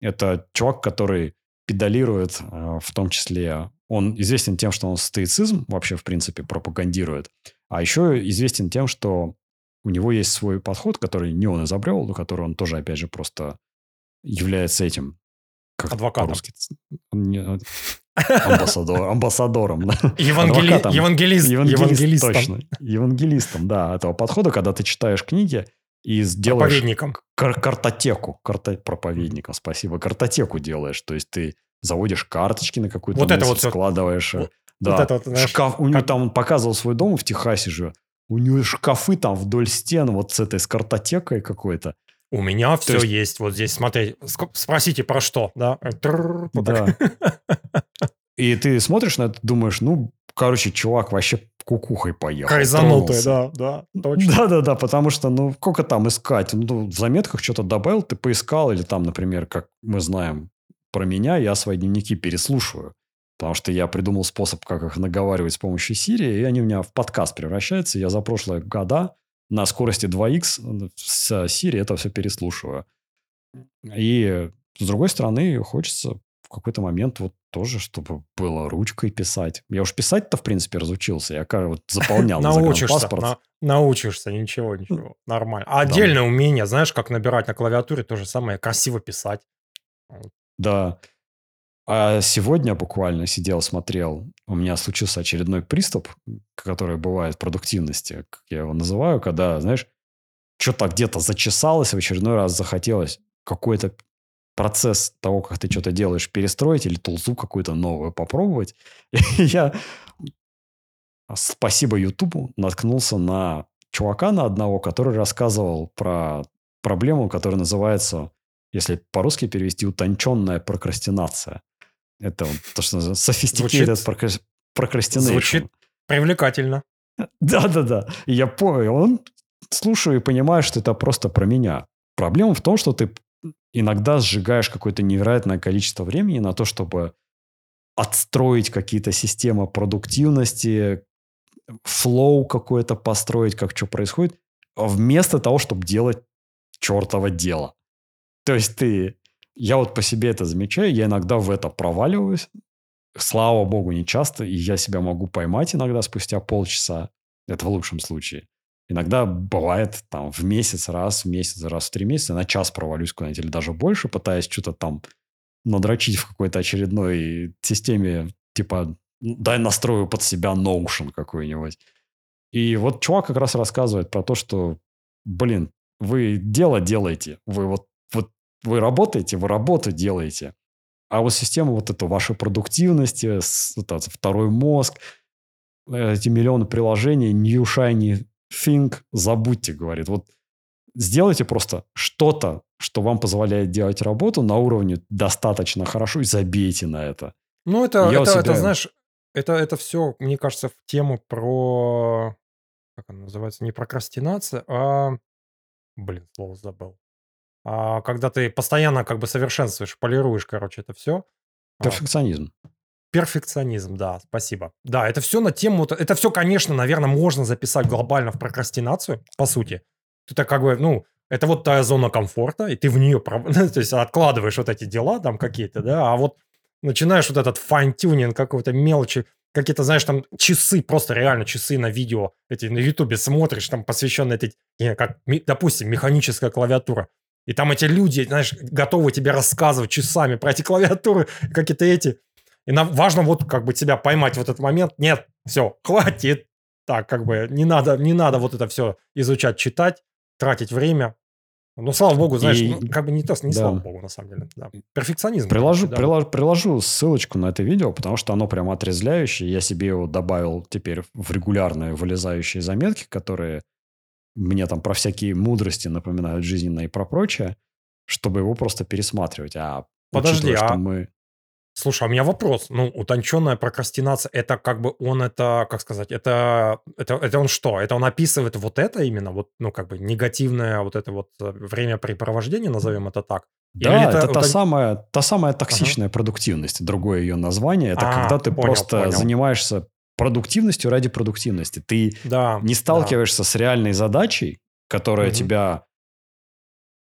Это чувак, который педалирует, а, в том числе, он известен тем, что он стоицизм вообще, в принципе, пропагандирует. А еще известен тем, что у него есть свой подход, который не он изобрел, но который он тоже, опять же, просто является этим. Как Адвокатом. Амбассадор, амбассадором. Евангели... Евангелист, евангелистом. Точно. Евангелистом, да, этого подхода, когда ты читаешь книги и сделаешь... Проповедником. Кар картотеку. Карта... Проповедником, спасибо. Картотеку делаешь. То есть ты заводишь карточки на какую-то вот мысль, это вот складываешь. Вот, да. вот это вот, знаешь, Шкаф... У него как... там, он показывал свой дом в Техасе же. У него шкафы там вдоль стен вот с этой, с картотекой какой-то. У меня все есть... есть. Вот здесь, смотри, спросите про что, да? Да. И ты смотришь на это, думаешь, ну, короче, чувак вообще кукухой поехал. Кайзанутый, да, да, точно. Да-да-да, потому что, ну, сколько там искать? Ну, в заметках что-то добавил, ты поискал, или там, например, как мы знаем про меня, я свои дневники переслушиваю. Потому что я придумал способ, как их наговаривать с помощью Siri, и они у меня в подкаст превращаются. Я за прошлые года на скорости 2х с Siri это все переслушиваю. И с другой стороны, хочется в какой-то момент вот тоже, чтобы было ручкой писать. Я уж писать-то, в принципе, разучился. Я, кажется, вот заполнял научишься, на, научишься, ничего, ничего, нормально. А отдельное умение, знаешь, как набирать на клавиатуре, то же самое, красиво писать. Да. А сегодня буквально сидел, смотрел, у меня случился очередной приступ, который бывает продуктивности, как я его называю, когда, знаешь, что-то где-то зачесалось, в очередной раз захотелось какой-то процесс того, как ты что-то делаешь, перестроить или тулзу какую-то новую попробовать. И я, спасибо Ютубу, наткнулся на чувака на одного, который рассказывал про проблему, которая называется, если по-русски перевести, утонченная прокрастинация. Это вот то, что называется sophisticated procrastination. Звучит привлекательно. Да-да-да. Я понял. Он слушаю и понимаю, что это просто про меня. Проблема в том, что ты иногда сжигаешь какое-то невероятное количество времени на то, чтобы отстроить какие-то системы продуктивности, флоу какой-то построить, как что происходит, вместо того, чтобы делать чертово дело. То есть ты я вот по себе это замечаю, я иногда в это проваливаюсь. Слава богу, не часто, и я себя могу поймать иногда спустя полчаса. Это в лучшем случае. Иногда бывает там в месяц, раз в месяц, раз в три месяца, на час провалюсь куда-нибудь или даже больше, пытаясь что-то там надрочить в какой-то очередной системе, типа дай настрою под себя Notion какой-нибудь. И вот чувак как раз рассказывает про то, что, блин, вы дело делаете, вы вот вы работаете, вы работу делаете. А вот система вот это вашей продуктивности, вот второй мозг, эти миллионы приложений, new shiny thing, забудьте, говорит. Вот сделайте просто что-то, что вам позволяет делать работу на уровне достаточно хорошо и забейте на это. Ну, это, это, себя... это, знаешь, это, это все, мне кажется, в тему про... Как она называется? Не прокрастинация, а... Блин, слово забыл. А, когда ты постоянно как бы совершенствуешь, полируешь, короче, это все. А, Перфекционизм. Перфекционизм, да, спасибо. Да, это все на тему, это все, конечно, наверное, можно записать глобально в прокрастинацию, по сути. Ты как бы, ну, это вот та зона комфорта, и ты в нее, то есть откладываешь вот эти дела там какие-то, да, а вот начинаешь вот этот fine-tuning какой-то мелочи, какие-то, знаешь, там часы, просто реально часы на видео, эти на ютубе смотришь, там посвященные этой, как, допустим, механическая клавиатура. И там эти люди, знаешь, готовы тебе рассказывать часами про эти клавиатуры, какие-то эти. И нам важно вот как бы тебя поймать в этот момент. Нет, все, хватит. Так, как бы не надо, не надо вот это все изучать, читать, тратить время. Ну, слава богу, знаешь, И- ну, как бы не то, не да. слава богу, на самом деле. Да. Перфекционизм. Приложу, да. прила- приложу ссылочку на это видео, потому что оно прям отрезвляющее. Я себе его добавил теперь в регулярные вылезающие заметки, которые мне там про всякие мудрости напоминают жизненные и про прочее, чтобы его просто пересматривать. А Подожди, учитывая, что а- мы... Слушай, а у меня вопрос. Ну, утонченная прокрастинация, это как бы он это, как сказать, это, это, это он что? Это он описывает вот это именно, вот, ну, как бы негативное вот это вот э, времяпрепровождение, назовем это так? Или Да, это это, та, утон- самая, та самая токсичная продуктивность. Другое ее название. Это А, когда ты понял, просто понял. занимаешься продуктивностью ради продуктивности. Ты Да. не да. сталкиваешься с реальной задачей, которая Мгм. тебя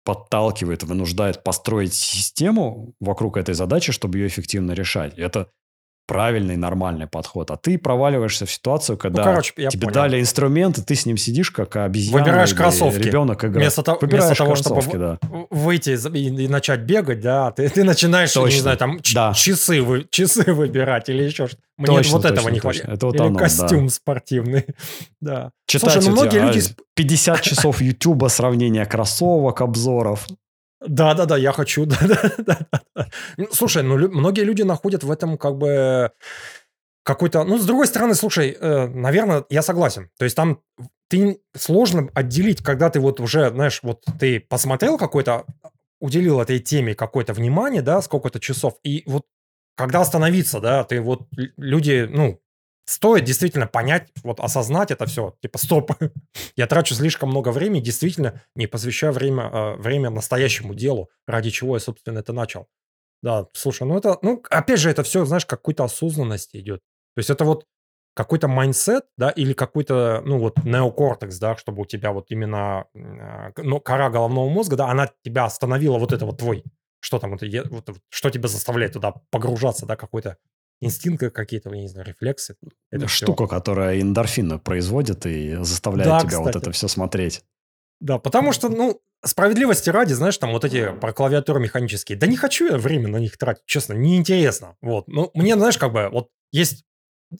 подталкивает, вынуждает построить систему вокруг этой задачи, чтобы ее эффективно решать. Это правильный, нормальный подход. А ты проваливаешься в ситуацию, когда Ну, короче, тебе понял. дали инструмент, и ты с ним сидишь, как обезьяна Выбираешь кроссовки. ребенок играет. Вместо, того- Выбираешь вместо того, чтобы да. выйти и, и начать бегать, да, ты, ты начинаешь, не Точно. знаю, там Да. часы, вы, часы выбирать или еще что-то. Мне Точно, вот этого точно, не точно. хватит. Это вот или оно, да. костюм спортивный. да. Читать Слушай, ну многие люди... сп- 50 часов Ютуба, сравнения кроссовок, обзоров. Да, да, да, я хочу. Да, да, да, Слушай, ну многие люди находят в этом как бы какой-то... Ну, с другой стороны, слушай, наверное, я согласен. То есть там ты сложно отделить, когда ты вот уже, знаешь, вот ты посмотрел какой-то, уделил этой теме какое-то внимание, да, сколько-то часов, и вот когда остановиться, да, ты вот люди, ну, стоит действительно понять, вот осознать это все, типа, стоп, я трачу слишком много времени, действительно, не посвящая время, э, время настоящему делу, ради чего я, собственно, это начал. Да, слушай, ну это, ну, опять же, это все, знаешь, какой-то осознанности идет. То есть это вот какой-то mindset, да, или какой-то, ну, вот неокортекс, да, чтобы у тебя вот именно, э, ну, кора головного мозга, да, она тебя остановила, вот это вот твой, что там, вот, вот, что тебя заставляет туда погружаться, да, какой-то инстинкты какие-то, я не знаю, рефлексы. Это. Штука, которая эндорфины производит и заставляет Да, тебя вот кстати. это все смотреть. Да, потому что, ну, справедливости ради, знаешь, там вот эти про клавиатуры механические. Да не хочу я время на них тратить, честно, неинтересно. Вот. Ну, мне, знаешь, как бы, вот есть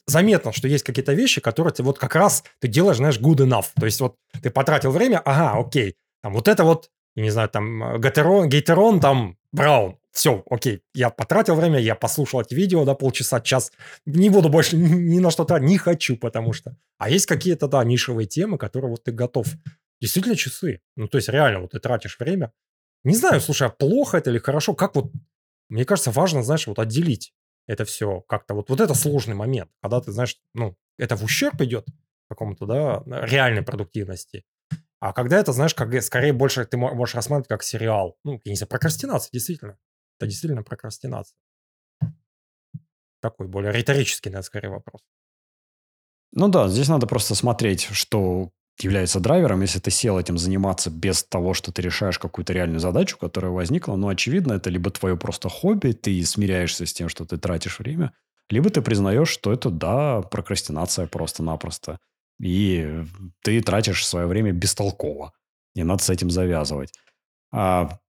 заметно, что есть какие-то вещи, которые ты вот как раз ты делаешь, знаешь, good enough. То есть вот ты потратил время, ага, окей, там вот это вот, я не знаю, там э, гейтерон, гейтерон там Браун. Все, окей, я потратил время, я послушал эти видео, да, полчаса, час. Не буду больше ни, на что тратить, не хочу, потому что... А есть какие-то, да, нишевые темы, которые вот ты готов. Действительно часы. Ну, то есть реально вот ты тратишь время. Не знаю, слушай, а плохо это или хорошо? Как вот... Мне кажется, важно, знаешь, вот отделить это все как-то. Вот, вот это сложный момент, когда ты, знаешь, ну, это в ущерб идет какому-то, да, реальной продуктивности. А когда это, знаешь, как, скорее больше ты мо- можешь рассматривать как сериал. Ну, я не знаю, прокрастинация, действительно. Это действительно прокрастинация. Такой более риторический, наверное, скорее вопрос. Ну да, здесь надо просто смотреть, что является драйвером, если ты сел этим заниматься без того, что ты решаешь какую-то реальную задачу, которая возникла, ну, очевидно, это либо твое просто хобби, ты смиряешься с тем, что ты тратишь время, либо ты признаешь, что это, да, прокрастинация просто-напросто. И ты тратишь свое время бестолково. И надо с этим завязывать. А,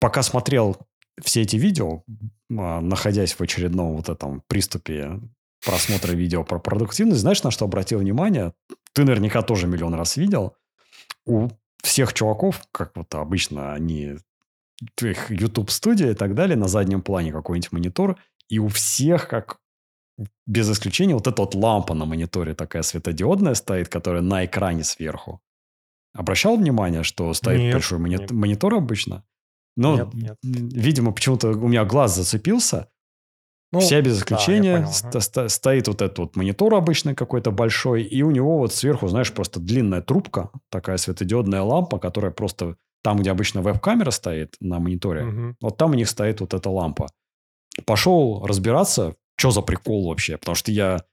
пока смотрел все эти видео, а, находясь в очередном вот этом приступе просмотра видео про продуктивность, знаешь, на что обратил внимание? Ты наверняка тоже миллион раз видел. У всех чуваков, как вот обычно они, их YouTube-студия и так далее, на заднем плане какой-нибудь монитор, и у всех, как без исключения, вот эта вот лампа на мониторе такая светодиодная стоит, которая на экране сверху. Обращал внимание, что стоит Нет, большой мони- нет. монитор обычно? Ну, Нет, нет. видимо, почему-то у меня глаз зацепился, Ну, все без да, исключения понял, ст- ага. ст- стоит вот этот вот монитор обычный какой-то большой, и у него вот сверху, знаешь, просто длинная трубка, такая светодиодная лампа, которая просто там, где обычно веб-камера стоит на мониторе, Мгм. вот там у них стоит вот эта лампа. Пошел разбираться, что за прикол вообще, потому что я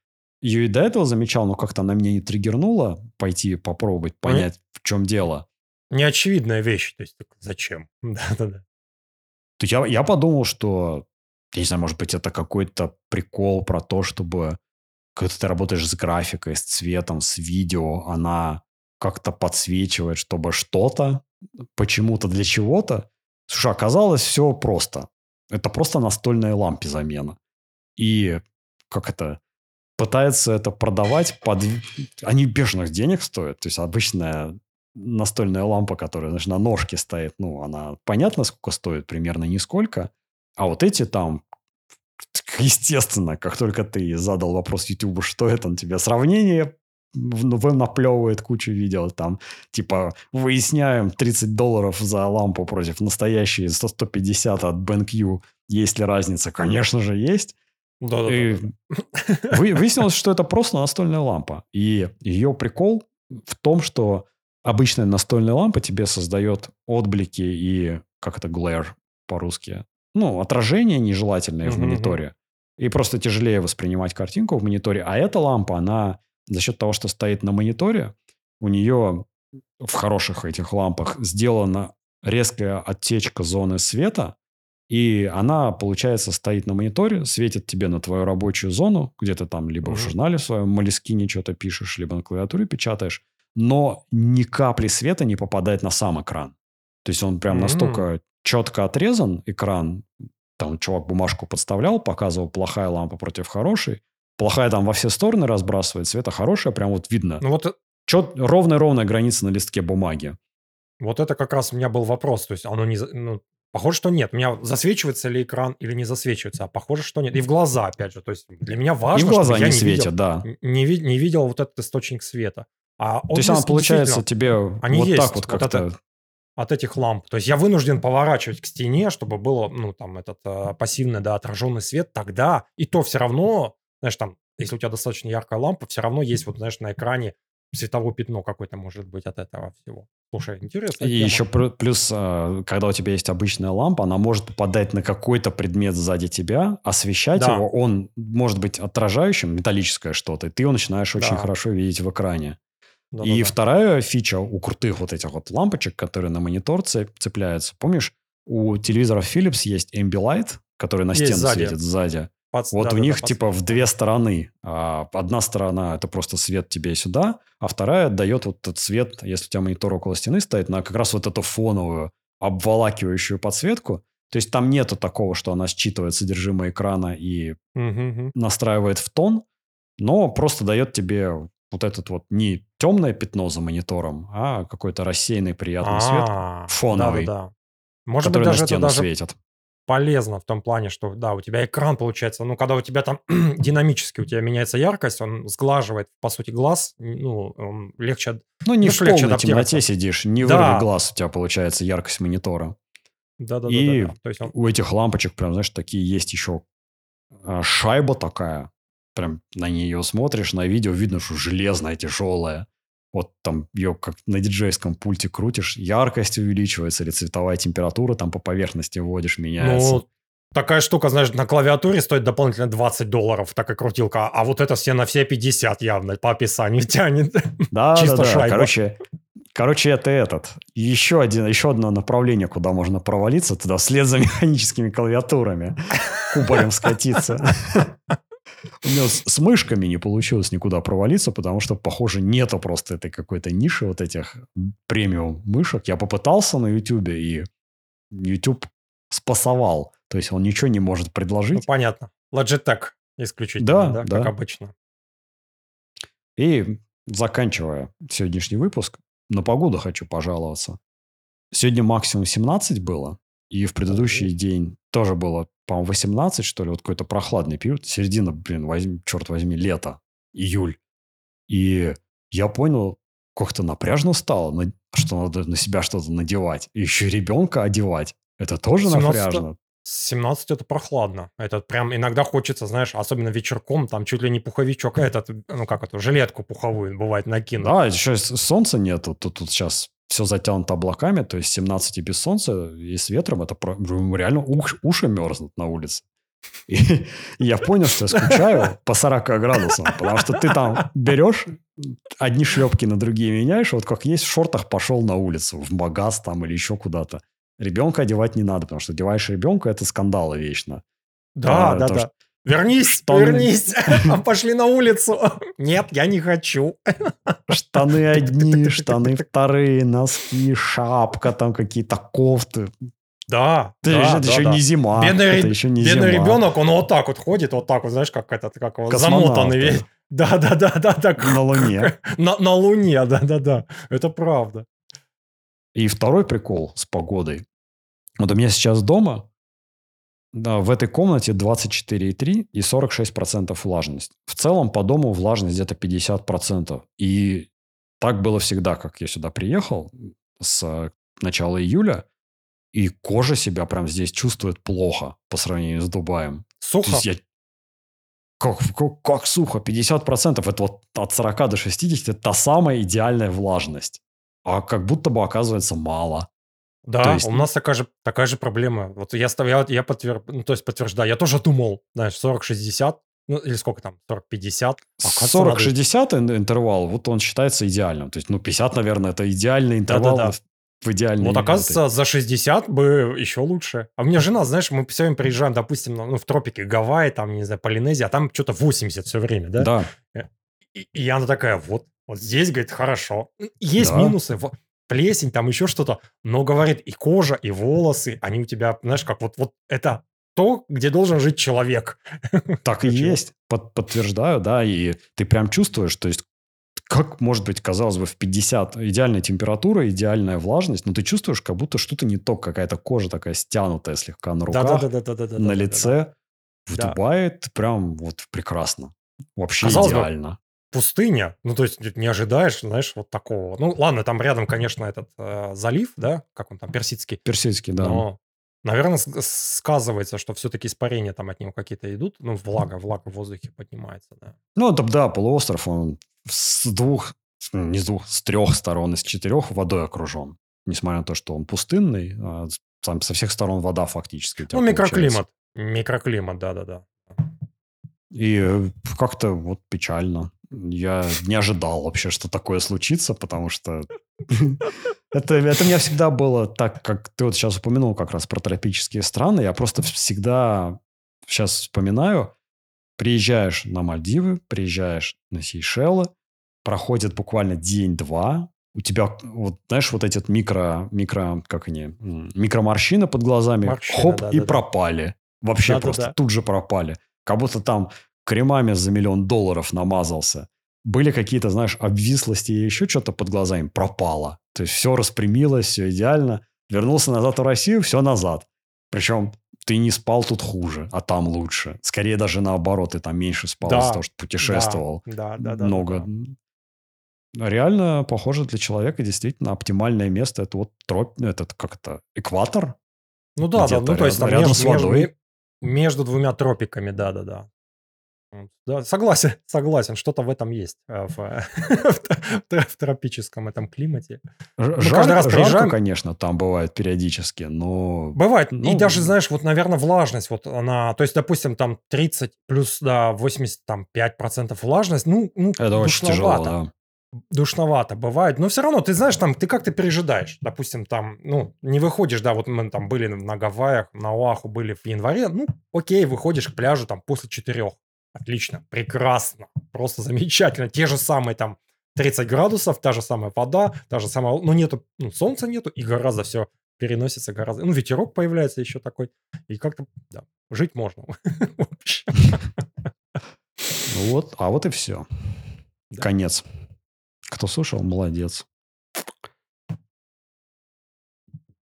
ее и до этого замечал, но как-то она меня не триггернула пойти попробовать понять, в чем дело. Неочевидная вещь. То есть, зачем? Да-да-да. Я, я подумал, что, я не знаю, может быть, это какой-то прикол про то, чтобы когда ты работаешь с графикой, с цветом, с видео, она как-то подсвечивает, чтобы что-то, почему-то для чего-то. Слушай, оказалось все просто. Это просто настольная лампе замена. И как это пытается это продавать под... Они бешеных денег стоят. То есть обычная настольная лампа, которая, знаешь, на ножке стоит, ну, она понятно, сколько стоит, примерно нисколько. А вот эти там, естественно, как только ты задал вопрос YouTube, что это, он тебе сравнение в наплевывает кучу видео, там, типа, выясняем 30 долларов за лампу против настоящей 100-150 от BenQ. Есть ли разница? Конечно же, есть. Да, да, и да. Выяснилось, что это просто настольная лампа. И ее прикол в том, что обычная настольная лампа тебе создает отблики и, как это, glare по-русски, ну, отражение нежелательное в мониторе. И просто тяжелее воспринимать картинку в мониторе. А эта лампа, она за счет того, что стоит на мониторе, у нее в хороших этих лампах сделана резкая отсечка зоны света, и она, получается, стоит на мониторе, светит тебе на твою рабочую зону, где ты там либо mm-hmm. в журнале своем Молескине что-то пишешь, либо на клавиатуре печатаешь, но ни капли света не попадает на сам экран. То есть он прям mm-hmm. настолько четко отрезан, экран, там чувак бумажку подставлял, показывал плохая лампа против хорошей, плохая там во все стороны разбрасывает, света хорошая, прям вот видно. Ну вот Чет, ровная-ровная граница на листке бумаги. Вот это как раз у меня был вопрос. То есть оно не... Ну, похоже, что нет. У меня засвечивается ли экран или не засвечивается, а похоже, что нет. И в глаза, опять же. То есть для меня важно, И в глаза не, не светят, видел, да. Не, не видел вот этот источник света. А То есть она, получается, тебе они вот есть, так вот как-то... Вот от этих ламп. То есть я вынужден поворачивать к стене, чтобы было, ну, там, этот э, пассивный, да, отраженный свет. Тогда и то все равно, знаешь, там, если у тебя достаточно яркая лампа, все равно есть вот, знаешь, на экране световое пятно какое-то может быть от этого всего. Слушай, интересно. И тема. еще плюс, а, когда у тебя есть обычная лампа, она может попадать на какой-то предмет сзади тебя, освещать да. его, он может быть отражающим, металлическое что-то, и ты его начинаешь да. очень хорошо видеть в экране. Да, и да, вторая фича у крутых вот этих вот лампочек, которые на монитор цепляются, помнишь, у телевизоров Philips есть Ambilight, который на есть стену сзади. светит сзади. Под... Вот да, у да, них да, типа в две стороны. А, одна сторона это просто свет тебе сюда, а вторая дает вот этот свет, если у тебя монитор около стены стоит, на как раз вот эту фоновую обволакивающую подсветку. То есть там нету такого, что она считывает содержимое экрана и угу. настраивает в тон, но просто дает тебе вот этот вот не темное пятно за монитором, а какой-то рассеянный приятный А-а-а. свет фоновый, да, да, да. Может который быть, даже на стену даже светит полезно в том плане, что, да, у тебя экран получается, ну, когда у тебя там динамически у тебя меняется яркость, он сглаживает, по сути, глаз, ну, он легче Ну, не ну, в полной темноте сидишь, не да. вырви глаз, у тебя получается яркость монитора. Да-да-да. И да, да, да. То есть он... у этих лампочек прям, знаешь, такие есть еще а, шайба такая, прям на нее смотришь, на видео видно, что железная, тяжелая вот там ее как на диджейском пульте крутишь, яркость увеличивается или цветовая температура там по поверхности вводишь, меняется. Ну, такая штука, знаешь, на клавиатуре стоит дополнительно 20 долларов, такая крутилка, а вот это все на все 50 явно по описанию тянет. Да, Чисто да, да. Шайба. Короче, короче, это этот. Еще, один, еще одно направление, куда можно провалиться, туда вслед за механическими клавиатурами кубарем скатиться. У меня с, с мышками не получилось никуда провалиться, потому что, похоже, нету просто этой какой-то ниши вот этих премиум мышек. Я попытался на YouTube, и YouTube спасовал. То есть он ничего не может предложить. Ну, понятно. Logitech исключительно, да, да, да, как обычно. И заканчивая сегодняшний выпуск, на погоду хочу пожаловаться. Сегодня максимум 17 было, и в предыдущий день тоже было по-моему, 18, что ли, вот какой-то прохладный период, середина, блин, возьми, черт возьми, лето, июль. И я понял, как-то напряжно стало, что надо на себя что-то надевать. И еще ребенка одевать. Это тоже 17, напряжно. 17 это прохладно. Это прям иногда хочется, знаешь, особенно вечерком, там чуть ли не пуховичок, этот, ну как это, жилетку пуховую бывает накинуть. Да, еще солнца нету. Тут, тут сейчас все затянуто облаками, то есть 17 и без солнца, и с ветром, это реально уш, уши мерзнут на улице. И я понял, что я скучаю по 40 градусам, потому что ты там берешь, одни шлепки на другие меняешь, вот как есть в шортах пошел на улицу, в магаз там или еще куда-то. Ребенка одевать не надо, потому что одеваешь ребенка, это скандалы вечно. Да, а, да, да. Вернись, Штаны... вернись, пошли на улицу. Нет, я не хочу. Штаны одни, штаны вторые, носки, шапка, там какие-то кофты. Да, это, да, это да, еще да. не зима. Бедный, это еще не бедный зима. ребенок, он вот так вот ходит, вот так вот, знаешь, как этот, как его, замотанный весь. Да, да, да, да, так. На Луне. На, на Луне, да, да, да. Это правда. И второй прикол с погодой. Вот у меня сейчас дома да, в этой комнате 24,3 и 46% влажность. В целом по дому влажность где-то 50%. И так было всегда, как я сюда приехал с начала июля. И кожа себя прям здесь чувствует плохо по сравнению с Дубаем. Сухо? Я... Как, как, как сухо? 50% это вот от 40 до 60 это та самая идеальная влажность. А как будто бы оказывается мало. Да, есть... у нас такая же, такая же проблема. Вот я, я, я подтвер... ну, то есть подтверждаю, я тоже думал, знаешь, 40-60, ну, или сколько там, 40-50. 40-60 надо... интервал, вот он считается идеальным. То есть, ну, 50, наверное, это идеальный интервал Да-да-да. в идеальной Вот, оказывается, за 60 бы еще лучше. А у меня жена, знаешь, мы все время приезжаем, допустим, ну, в тропике Гавайи, там, не знаю, Полинезия, а там что-то 80 все время, да? Да. Э, и, и она такая, вот, вот здесь, говорит, хорошо. Есть да. минусы, плесень, там еще что-то. Но, говорит, и кожа, и волосы, они у тебя, знаешь, как вот, вот это то, где должен жить человек. Так и есть. Под, подтверждаю, да. И ты прям чувствуешь, то есть как может быть, казалось бы, в 50 идеальная температура, идеальная влажность, но ты чувствуешь, как будто что-то не то, какая-то кожа такая стянутая слегка на руках, да, да, да, да, да, на лице. В Дубае это прям вот прекрасно. Вообще казалось идеально. Бы, пустыня, ну, то есть не ожидаешь, знаешь, вот такого. Ну, ладно, там рядом, конечно, этот э, залив, да, как он там, Персидский. Персидский, да. Но, наверное, сказывается, что все-таки испарения там от него какие-то идут, ну, влага, влага в воздухе поднимается, да. Ну, это, да, полуостров, он с двух, не с двух, с трех сторон, из четырех водой окружен. Несмотря на то, что он пустынный, а там со всех сторон вода фактически. Ну, микроклимат. Получается. Микроклимат, да-да-да. И э, как-то вот печально. Я не ожидал вообще, что такое случится, потому что это, это у меня всегда было так, как ты вот сейчас упомянул как раз про тропические страны. Я просто всегда сейчас вспоминаю, приезжаешь на Мальдивы, приезжаешь на Сейшелы, проходит буквально день-два, у тебя, вот, знаешь, вот эти вот микро, микро, как они, микроморщины под глазами, Морщина, хоп, да, и да, пропали. Вообще да, просто да, да. тут же пропали. Как будто там кремами за миллион долларов намазался. Были какие-то, знаешь, обвислости и еще что-то под глазами. Пропало. То есть все распрямилось, все идеально. Вернулся назад в Россию, все назад. Причем ты не спал тут хуже, а там лучше. Скорее даже наоборот, ты там меньше спал да, из-за того, что путешествовал. Да, да, да. Много. Да, да. Реально, похоже, для человека действительно оптимальное место это вот троп, этот как это экватор. Ну да, да, ну то есть там рядом между, с водой. Между, между двумя тропиками, да, да, да. Да, согласен, согласен, что-то в этом есть, э, в, в тропическом этом климате. Жар, каждый раз приезжаем... Жарко, конечно, там бывает периодически, но... Бывает, ну... и даже, знаешь, вот, наверное, влажность, вот она, то есть, допустим, там 30 плюс, да, 85% влажность, ну, ну Это очень тяжело, да душновато бывает, но все равно, ты знаешь, там, ты как-то пережидаешь. Допустим, там, ну, не выходишь, да, вот мы там были на Гавайях, на Оаху были в январе, ну, окей, выходишь к пляжу там после четырех. Отлично, прекрасно, просто замечательно. Те же самые там 30 градусов, та же самая вода, та же самая, ну нету, ну солнца нету, и гораздо все переносится гораздо, ну ветерок появляется еще такой, и как-то, да, жить можно. Вот, а вот и все. Конец. Кто слушал, молодец.